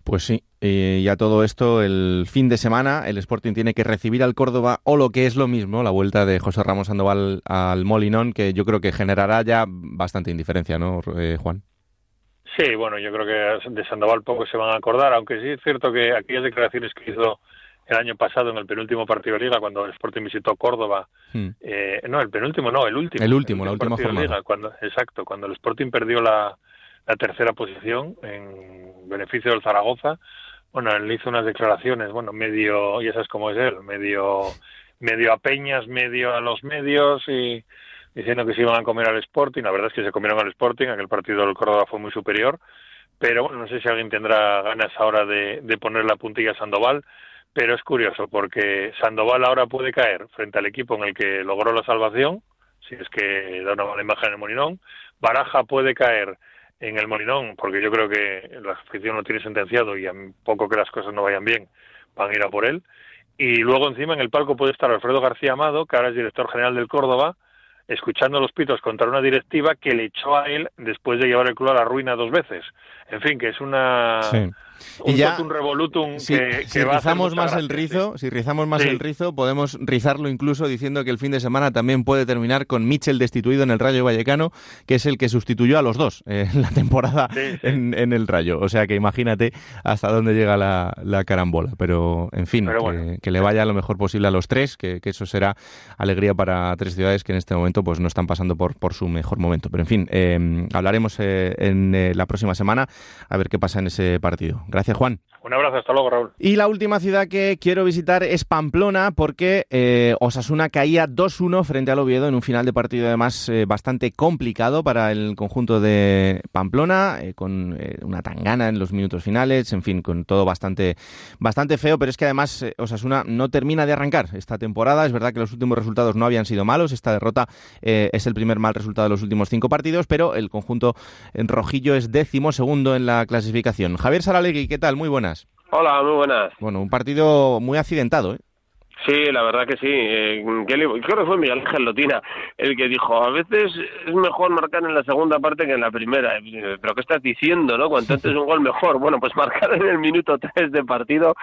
Pues sí, eh, y a todo esto, el fin de semana, el Sporting tiene que recibir al Córdoba, o lo que es lo mismo, la vuelta de José Ramos Sandoval al Molinón, que yo creo que generará ya bastante indiferencia, ¿no, eh, Juan? Sí, bueno, yo creo que de Sandoval poco se van a acordar, aunque sí es cierto que aquellas declaraciones que hizo el año pasado en el penúltimo partido de Liga, cuando el Sporting visitó Córdoba, Hmm. eh, no, el penúltimo no, el último. El último, la última partido de jornada. Liga, cuando, exacto, cuando el Sporting perdió la, la tercera posición en beneficio del Zaragoza, bueno, él hizo unas declaraciones, bueno, medio, ya sabes cómo es él, medio, medio a peñas, medio a los medios y diciendo que se iban a comer al Sporting. La verdad es que se comieron al Sporting, aquel partido del Córdoba fue muy superior. Pero bueno, no sé si alguien tendrá ganas ahora de, poner la puntilla a Sandoval. Pero es curioso porque Sandoval ahora puede caer frente al equipo en el que logró la salvación, si es que da una mala imagen en el Molinón. Baraja puede caer en el Molinón, porque yo creo que la afición lo tiene sentenciado y a poco que las cosas no vayan bien, van a ir a por él. Y luego encima en el palco puede estar Alfredo García Amado, que ahora es director general del Córdoba, escuchando los pitos contra una directiva que le echó a él después de llevar el club a la ruina dos veces. En fin, que es una un Y ya- totum revolutum Si, que, si que va a hacer rizamos más el rizo, si rizamos más Sí. el rizo, podemos rizarlo incluso diciendo que el fin de semana también puede terminar con Mitchell destituido en el Rayo Vallecano, que es el que sustituyó a los dos eh, en la temporada En, en el Rayo. O sea que imagínate hasta dónde llega la, la carambola. Pero, en fin, Pero que- bueno. que, le vaya lo mejor posible a los tres, que, que eso será alegría para tres ciudades que en este momento pues no están pasando por, por su mejor momento. Pero, en fin, eh, hablaremos eh, en eh, la próxima semana a ver qué pasa en ese partido. Gracias, Juan. Un abrazo, hasta luego, Raúl. Y la última ciudad que quiero visitar es Pamplona porque eh, Osasuna caía 2-1 frente al Oviedo en un final de partido además eh, bastante complicado para el conjunto de Pamplona, eh, con una tangana en los minutos finales, en fin, con todo bastante, bastante feo, pero es que además Osasuna no termina de arrancar esta temporada. Es verdad que los últimos resultados no habían sido malos, esta derrota es el primer mal resultado de los últimos cinco partidos, pero el conjunto en rojillo es décimo segundo en la clasificación. Javier Saralegui, ¿qué tal? Muy buenas. Hola, muy buenas. Bueno, un partido muy accidentado, ¿eh? Sí, la verdad que sí. Eh, que le- creo que fue Miguel Ángel Lotina el que dijo, a veces es mejor marcar en la segunda parte que en la primera. Eh, Pero ¿qué estás diciendo, no? Cuanto antes un gol mejor. Bueno, pues marcar en el minuto 3 de partido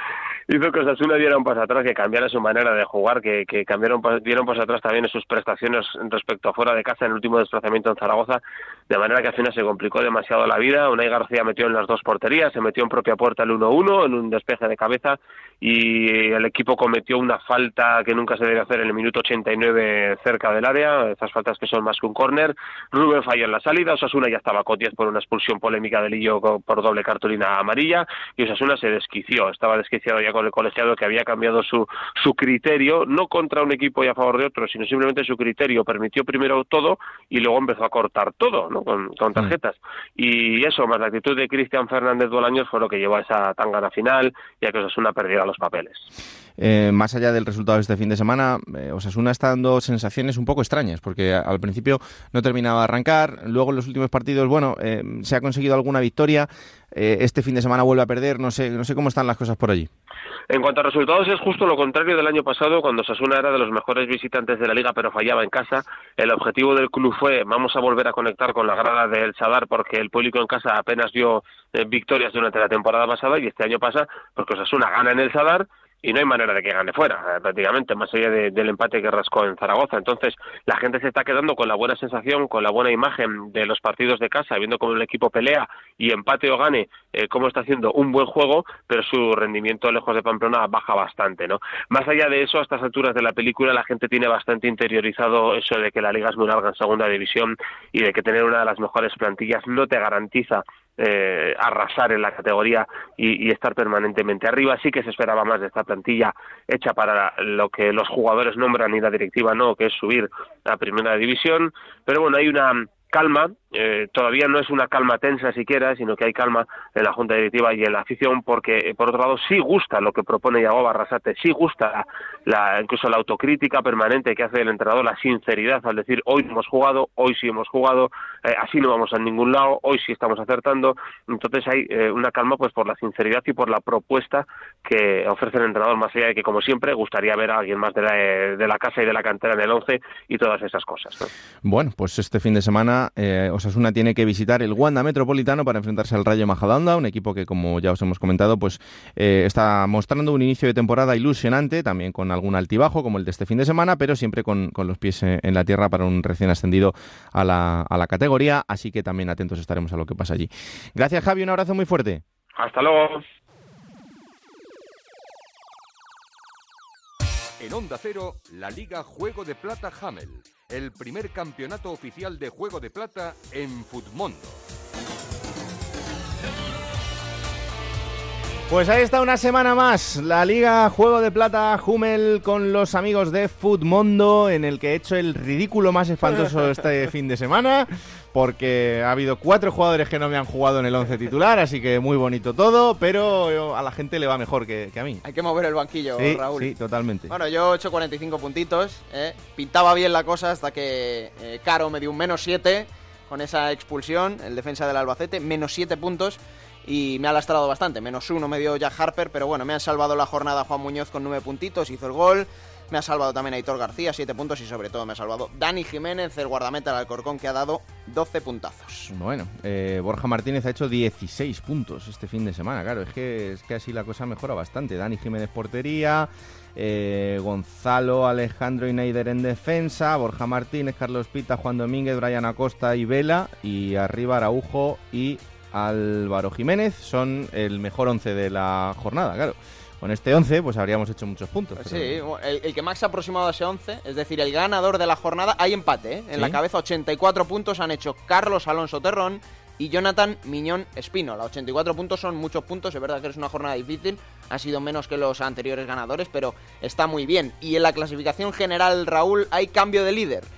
hizo que Osasuna diera un paso atrás, que cambiara su manera de jugar, que, que cambiaron, dieron paso atrás también en sus prestaciones respecto a fuera de casa en el último desplazamiento en Zaragoza, de manera que al final se complicó demasiado la vida. Unai García metió en las dos porterías, se metió en propia puerta el 1-1 en un despeje de cabeza y el equipo cometió una falta que nunca se debe hacer en el minuto 89 cerca del área, esas faltas que son más que un córner. Rubén falló en la salida, Osasuna ya estaba con 10 por una expulsión polémica de Lillo por doble cartulina amarilla y Osasuna se desquició, estaba desquiciado ya con el colegiado que había cambiado su, su criterio, no contra un equipo y a favor de otro, sino simplemente su criterio, permitió primero todo y luego empezó a cortar todo, ¿no? Con, con tarjetas. Y eso, más la actitud de Cristian Fernández Bolaños fue lo que llevó a esa tangana final y a que Osasuna perdiera los papeles. Eh, más allá del resultado de este fin de semana, eh, Osasuna está dando sensaciones un poco extrañas, porque al principio no terminaba de arrancar, luego en los últimos partidos, bueno, eh, se ha conseguido alguna victoria, eh, este fin de semana vuelve a perder, no sé, no sé cómo están las cosas por allí. En cuanto a resultados, es justo lo contrario del año pasado, cuando Sasuna era de los mejores visitantes de la liga, pero fallaba en casa. El objetivo del club fue, vamos a volver a conectar con la grada del Sadar, porque el público en casa apenas dio eh, victorias durante la temporada pasada, y este año pasa porque Sasuna gana en el Sadar y no hay manera de que gane fuera, eh, prácticamente, más allá de- del empate que rascó en Zaragoza. Entonces, la gente se está quedando con la buena sensación, con la buena imagen de los partidos de casa, viendo cómo el equipo pelea y empate o gane, eh, cómo está haciendo un buen juego, pero su rendimiento lejos de Pamplona baja bastante, ¿no? Más allá de eso, a estas alturas de la película, la gente tiene bastante interiorizado eso de que la liga es muy larga en segunda división y de que tener una de las mejores plantillas no te garantiza eh, arrasar en la categoría y, y estar permanentemente arriba. Sí que se esperaba más de esta plantilla hecha para lo que los jugadores nombran y la directiva no, que es subir a primera división. Pero bueno, hay una calma, eh, todavía no es una calma tensa siquiera, sino que hay calma en la Junta Directiva y en la afición, porque eh, por otro lado sí gusta lo que propone Yago Barrasate, sí gusta la, incluso la autocrítica permanente que hace el entrenador, la sinceridad al decir hoy hemos jugado, hoy sí hemos jugado, eh, así no vamos a ningún lado, hoy sí estamos acertando, entonces hay eh, una calma pues por la sinceridad y por la propuesta que ofrece el entrenador, más allá de que como siempre gustaría ver a alguien más de la, de la casa y de la cantera en el 11 y todas esas cosas. ¿no? Bueno, pues este fin de semana eh, Osasuna tiene que visitar el Wanda Metropolitano para enfrentarse al Rayo Majadahonda, un equipo que, como ya os hemos comentado, pues eh, está mostrando un inicio de temporada ilusionante, también con algún altibajo como el de este fin de semana, pero siempre con, los pies en la tierra para un recién ascendido a la, a la categoría, así que también atentos estaremos a lo que pasa allí. Gracias Javi, un abrazo muy fuerte. Hasta luego. En Onda Cero, la Liga Juego de Plata Hamel, el primer campeonato oficial de Juego de Plata en Futmundo. Pues ahí está una semana más, la Liga Juego de Plata Hummel con los amigos de Foodmondo, en el que he hecho el ridículo más espantoso este fin de semana, porque ha habido cuatro jugadores que no me han jugado en el once titular, así que muy bonito todo, pero a la gente le va mejor que, a mí. Hay que mover el banquillo, sí, Raúl. Sí, totalmente. Bueno, yo he hecho 45 puntitos, ¿eh? pintaba bien la cosa hasta que eh, Caro me dio un menos 7 con esa expulsión, el defensa del Albacete, menos 7 puntos y me ha lastrado bastante. Menos uno me dio Jack Harper, pero bueno, me han salvado la jornada Juan Muñoz con nueve puntitos, hizo el gol. Me ha salvado también Aitor García, siete puntos y sobre todo me ha salvado Dani Jiménez, el guardameta del Alcorcón, que ha dado 12 puntazos. Bueno, eh, Borja Martínez ha hecho 16 puntos este fin de semana, claro, es que, es que así la cosa mejora bastante. Dani Jiménez portería, eh, Gonzalo, Alejandro y Neider en defensa, Borja Martínez, Carlos Pita, Juan Domínguez, Brian Acosta y Vela, y arriba Araujo y Álvaro Jiménez son el mejor once de la jornada, claro. Con este 11 pues habríamos hecho muchos puntos. Sí, el, que más se ha aproximado a ese 11, es decir, el ganador de la jornada, hay empate, ¿eh? En la cabeza 84 puntos han hecho Carlos Alonso Terrón y Jonathan Miñón Espino. Los 84 puntos son muchos puntos, es verdad que es una jornada difícil, ha sido menos que los anteriores ganadores, pero está muy bien. Y en la clasificación general, Raúl, hay cambio de líder.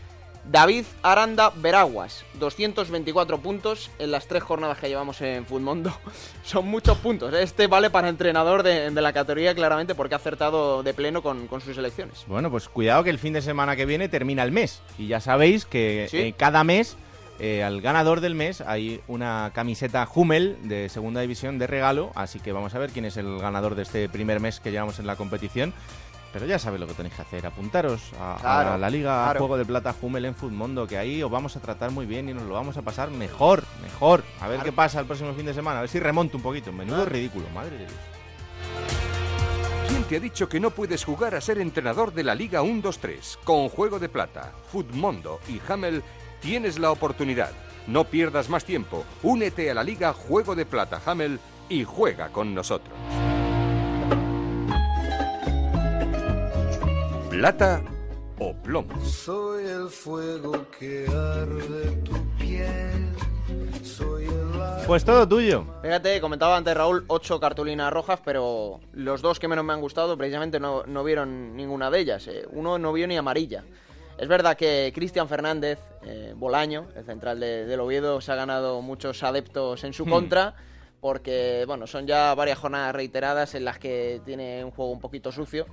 David Aranda Veraguas, 224 puntos en las tres jornadas que llevamos en Mundo. Son muchos puntos. ¿eh? Este vale para entrenador de, la categoría claramente porque ha acertado de pleno con, sus elecciones. Bueno, pues cuidado que el fin de semana que viene termina el mes. Y ya sabéis que eh, cada mes eh, al ganador del mes hay una camiseta Hummel de segunda división de regalo. Así que vamos a ver quién es el ganador de este primer mes que llevamos en la competición. Pero ya sabéis lo que tenéis que hacer, apuntaros a, la Liga Juego de Plata Hummel en Mundo, que ahí os vamos a tratar muy bien y nos lo vamos a pasar mejor, mejor. A ver qué pasa el próximo fin de semana, a ver si remonto un poquito. Menudo ridículo, madre de Dios. ¿Quién te ha dicho que no puedes jugar a ser entrenador de la Liga 1-2-3? Con Juego de Plata, Mundo y Hamel tienes la oportunidad. No pierdas más tiempo. Únete a la Liga Juego de Plata Hamel y juega con nosotros. Plata o plomo. Soy el fuego que arde tu piel. Soy el... Pues todo tuyo. Fíjate, comentaba antes Raúl, ocho cartulinas rojas, pero los dos que menos me han gustado precisamente no, vieron ninguna de ellas. Eh. Uno no vio ni amarilla. Es verdad que Cristian Fernández, eh, Bolaño, el central de, del Oviedo, se ha ganado muchos adeptos en su hmm. contra, porque bueno, son ya varias jornadas reiteradas en las que tiene un juego un poquito sucio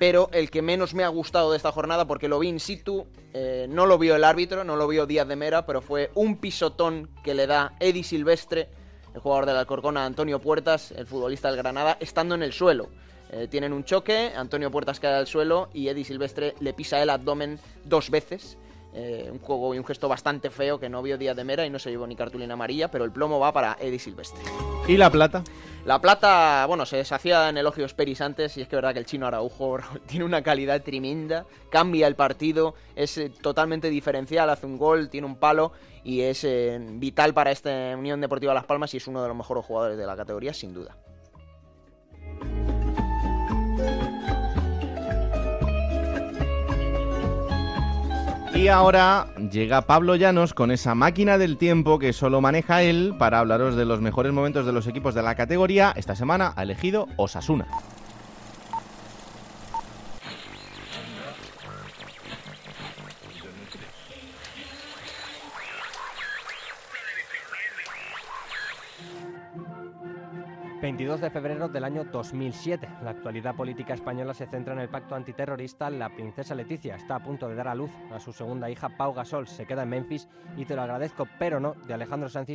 pero el que menos me ha gustado de esta jornada, porque lo vi in situ, eh, no lo vio el árbitro, no lo vio Díaz de Mera, pero fue un pisotón que le da Eddie Silvestre, el jugador del Alcorcón, a Antonio Puertas, el futbolista del Granada, estando en el suelo. Eh, tienen un choque, Antonio Puertas cae al suelo y Eddie Silvestre le pisa el abdomen dos veces. Eh, un juego y un gesto bastante feo que no vio Díaz de Mera y no se llevó ni cartulina amarilla, pero el plomo va para Eddie Silvestre. ¿Y la plata? La plata, bueno, se deshacía en elogios Peris antes y es que es verdad que el chino Araujo tiene una calidad tremenda, cambia el partido, es eh, totalmente diferencial, hace un gol, tiene un palo y es eh, vital para esta Unión Deportiva Las Palmas y es uno de los mejores jugadores de la categoría, sin duda. Y ahora llega Pablo Llanos con esa máquina del tiempo que solo maneja él para hablaros de los mejores momentos de los equipos de la categoría. Esta semana ha elegido Osasuna. 22 de febrero del año 2007. La actualidad política española se centra en el pacto antiterrorista. La princesa Leticia está a punto de dar a luz a su segunda hija, Pau Gasol. Se queda en Memphis y te lo agradezco, pero no, de Alejandro Sanz y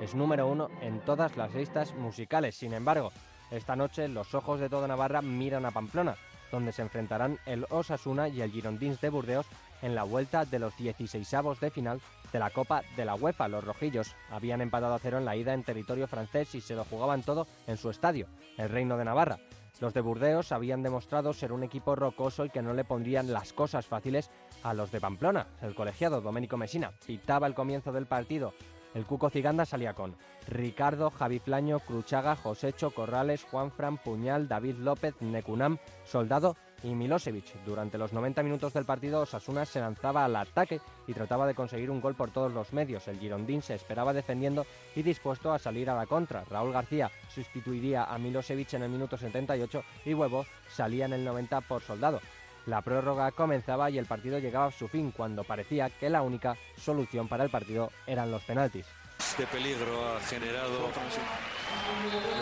es número uno en todas las listas musicales. Sin embargo, esta noche los ojos de toda Navarra miran a Pamplona, donde se enfrentarán el Osasuna y el Girondins de Burdeos en la vuelta de los 16avos de final de la Copa de la UEFA. Los rojillos habían empatado a cero en la ida en territorio francés y se lo jugaban todo en su estadio, el Reino de Navarra. Los de Burdeos habían demostrado ser un equipo rocoso y que no le pondrían las cosas fáciles a los de Pamplona. El colegiado Domenico Mesina pitaba el comienzo del partido El Cuco Ciganda salía con Ricardo, Javi Flaño, Cruchaga, Josecho, Corrales, Juanfran, Puñal, David López, Necunam, Soldado y Milosevic. Durante los 90 minutos del partido, Osasuna se lanzaba al ataque y trataba de conseguir un gol por todos los medios. El Girondín se esperaba defendiendo y dispuesto a salir a la contra. Raúl García sustituiría a Milosevic en el minuto 78 y Huevo salía en el 90 por Soldado. La prórroga comenzaba y el partido llegaba a su fin cuando parecía que la única solución para el partido eran los penaltis. Este peligro ha generado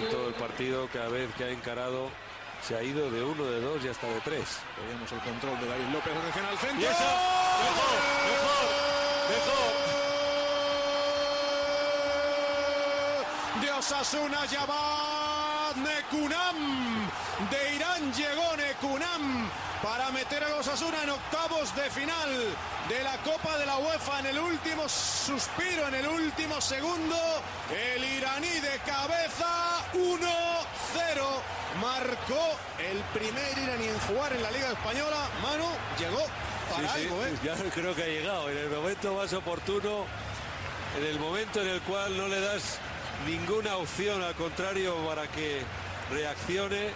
en todo el partido, cada vez que ha encarado, se ha ido de uno, de dos y hasta de tres. Veíamos el control de David López, atención al centro. Eso, mejor, mejor, mejor. De Osasuna ya va Nekunam. De Irán llegó Nekunam para meter a los Osasuna en octavos de final de la Copa de la UEFA en el último suspiro, en el último segundo. El iraní de cabeza 1-0 marcó el primer iraní en jugar en la Liga Española. Manu llegó para sí, algo, sí, ¿eh? Ya creo que ha llegado en el momento más oportuno, en el momento en el cual no le das ninguna opción, al contrario, para que reaccione.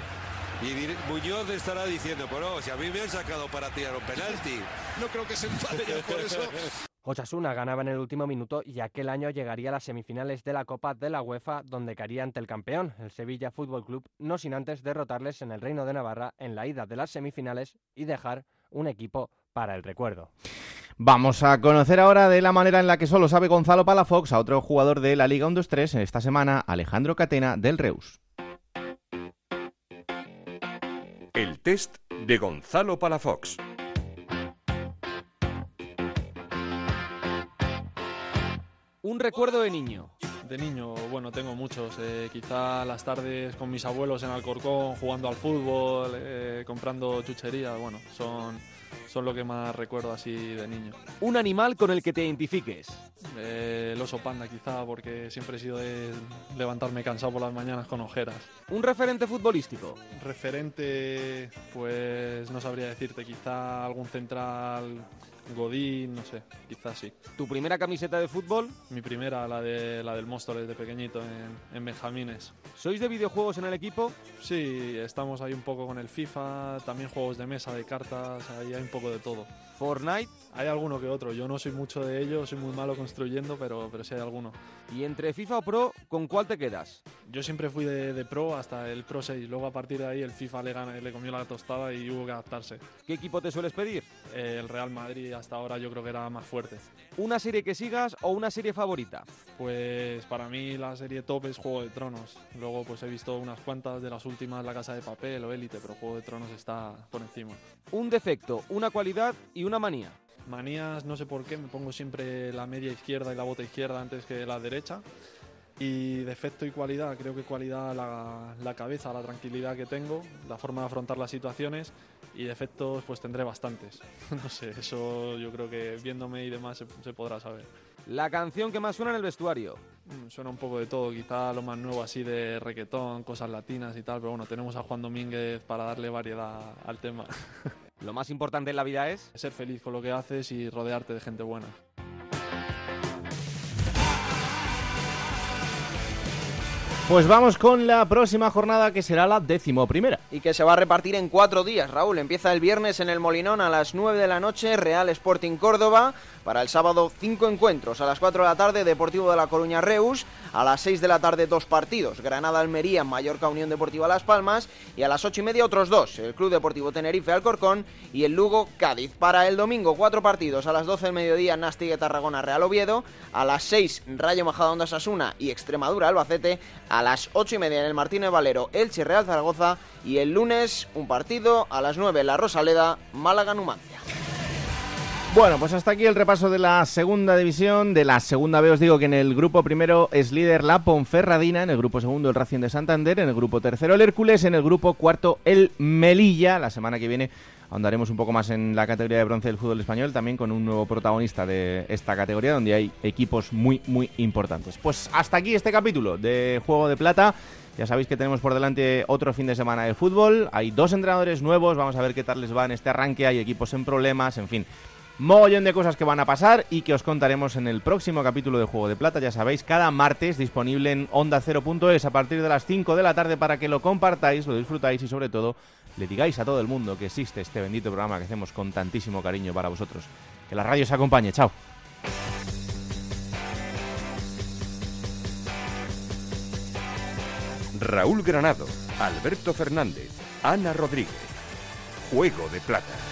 Y Muñoz estará diciendo, pero si a mí me han sacado para tirar un penalti. No creo que se enfade ya por eso. Osasuna ganaba en el último minuto y aquel año llegaría a las semifinales de la Copa de la UEFA donde caería ante el campeón, el Sevilla Fútbol Club, no sin antes derrotarles en el Reino de Navarra en la ida de las semifinales y dejar un equipo para el recuerdo. Vamos a conocer ahora de la manera en la que solo sabe Gonzalo Palafox a otro jugador de la Liga 1-2-3 en esta semana, Alejandro Catena del Reus. El test de Gonzalo Palafox. Un recuerdo de niño. De niño, bueno, tengo muchos. Eh, quizá las tardes con mis abuelos en Alcorcón, jugando al fútbol, eh, comprando chucherías, bueno, son, son lo que más recuerdo así de niño. Un animal con el que te identifiques. Eh, el oso panda quizá, porque siempre he sido de levantarme cansado por las mañanas con ojeras. Un referente futbolístico. Referente, pues no sabría decirte, quizá algún central Godín, no sé, quizás sí. ¿Tu primera camiseta de fútbol? Mi primera, la, de, la del Móstoles de pequeñito en, en Benjamines. ¿Sois de videojuegos en el equipo? Sí, estamos ahí un poco con el FIFA, también juegos de mesa, de cartas, ahí hay un poco de todo. ¿Fortnite? Hay alguno que otro, yo no soy mucho de ello, soy muy malo construyendo, pero, pero sí hay alguno. ¿Y entre FIFA o Pro, con cuál te quedas? Yo siempre fui de, de Pro hasta el Pro 6, luego a partir de ahí el FIFA le, gana, le comió la tostada y hubo que adaptarse. ¿Qué equipo te sueles pedir? Eh, el Real Madrid hasta ahora yo creo que era más fuerte. ¿Una serie que sigas o una serie favorita? Pues para mí la serie top es Juego de Tronos. Luego pues he visto unas cuantas de las últimas La Casa de Papel o Élite, pero Juego de Tronos está por encima. Un defecto, una cualidad y una manía. Manías, no sé por qué, me pongo siempre la media izquierda y la bota izquierda antes que la derecha. Y defecto y cualidad, creo que cualidad la, la cabeza, la tranquilidad que tengo, la forma de afrontar las situaciones y defectos pues tendré bastantes. no sé, eso yo creo que viéndome y demás se, se, podrá saber. La canción que más suena en el vestuario. Mm, suena un poco de todo, quizá lo más nuevo así de reggaetón, cosas latinas y tal, pero bueno, tenemos a Juan Domínguez para darle variedad al tema. Lo más importante en la vida es ser feliz con lo que haces y rodearte de gente buena. Pues vamos con la próxima jornada que será la décimo primera. Y que se va a repartir en cuatro días, Raúl. Empieza el viernes en el Molinón a las 9 de la noche, Real Sporting Córdoba. Para el sábado, cinco encuentros. A las 4 de la tarde, Deportivo de la Coruña Reus. A las 6 de la tarde, dos partidos. Granada Almería, Mallorca Unión Deportiva Las Palmas. Y a las 8 y media, otros dos. El Club Deportivo Tenerife Alcorcón y el Lugo Cádiz. Para el domingo, cuatro partidos. A las 12 del mediodía, Nastigue Tarragona Real Oviedo. A las 6, Rayo Majadahonda Sasuna y Extremadura Albacete. A las 8 y media en el Martínez Valero, Elche Real Zaragoza. Y el lunes, un partido. A las 9 en la Rosaleda, Málaga Numancia. Bueno, pues hasta aquí el repaso de la segunda división. De la segunda B os digo que en el grupo primero es líder la Ponferradina, en el grupo segundo el Racing de Santander, en el grupo tercero el Hércules, en el grupo cuarto el Melilla. La semana que viene ahondaremos un poco más en la categoría de bronce del fútbol español, también con un nuevo protagonista de esta categoría, donde hay equipos muy, muy importantes. Pues hasta aquí este capítulo de Juego de Plata. Ya sabéis que tenemos por delante otro fin de semana de fútbol. Hay dos entrenadores nuevos, vamos a ver qué tal les va en este arranque. Hay equipos en problemas, en fin mogollón de cosas que van a pasar y que os contaremos en el próximo capítulo de Juego de Plata. Ya sabéis, cada martes disponible en onda 0.es a partir de las 5 de la tarde para que lo compartáis, lo disfrutáis y sobre todo le digáis a todo el mundo que existe este bendito programa que hacemos con tantísimo cariño para vosotros. Que la radio os acompañe. Chao. Raúl Granado, Alberto Fernández, Ana Rodríguez. Juego de Plata.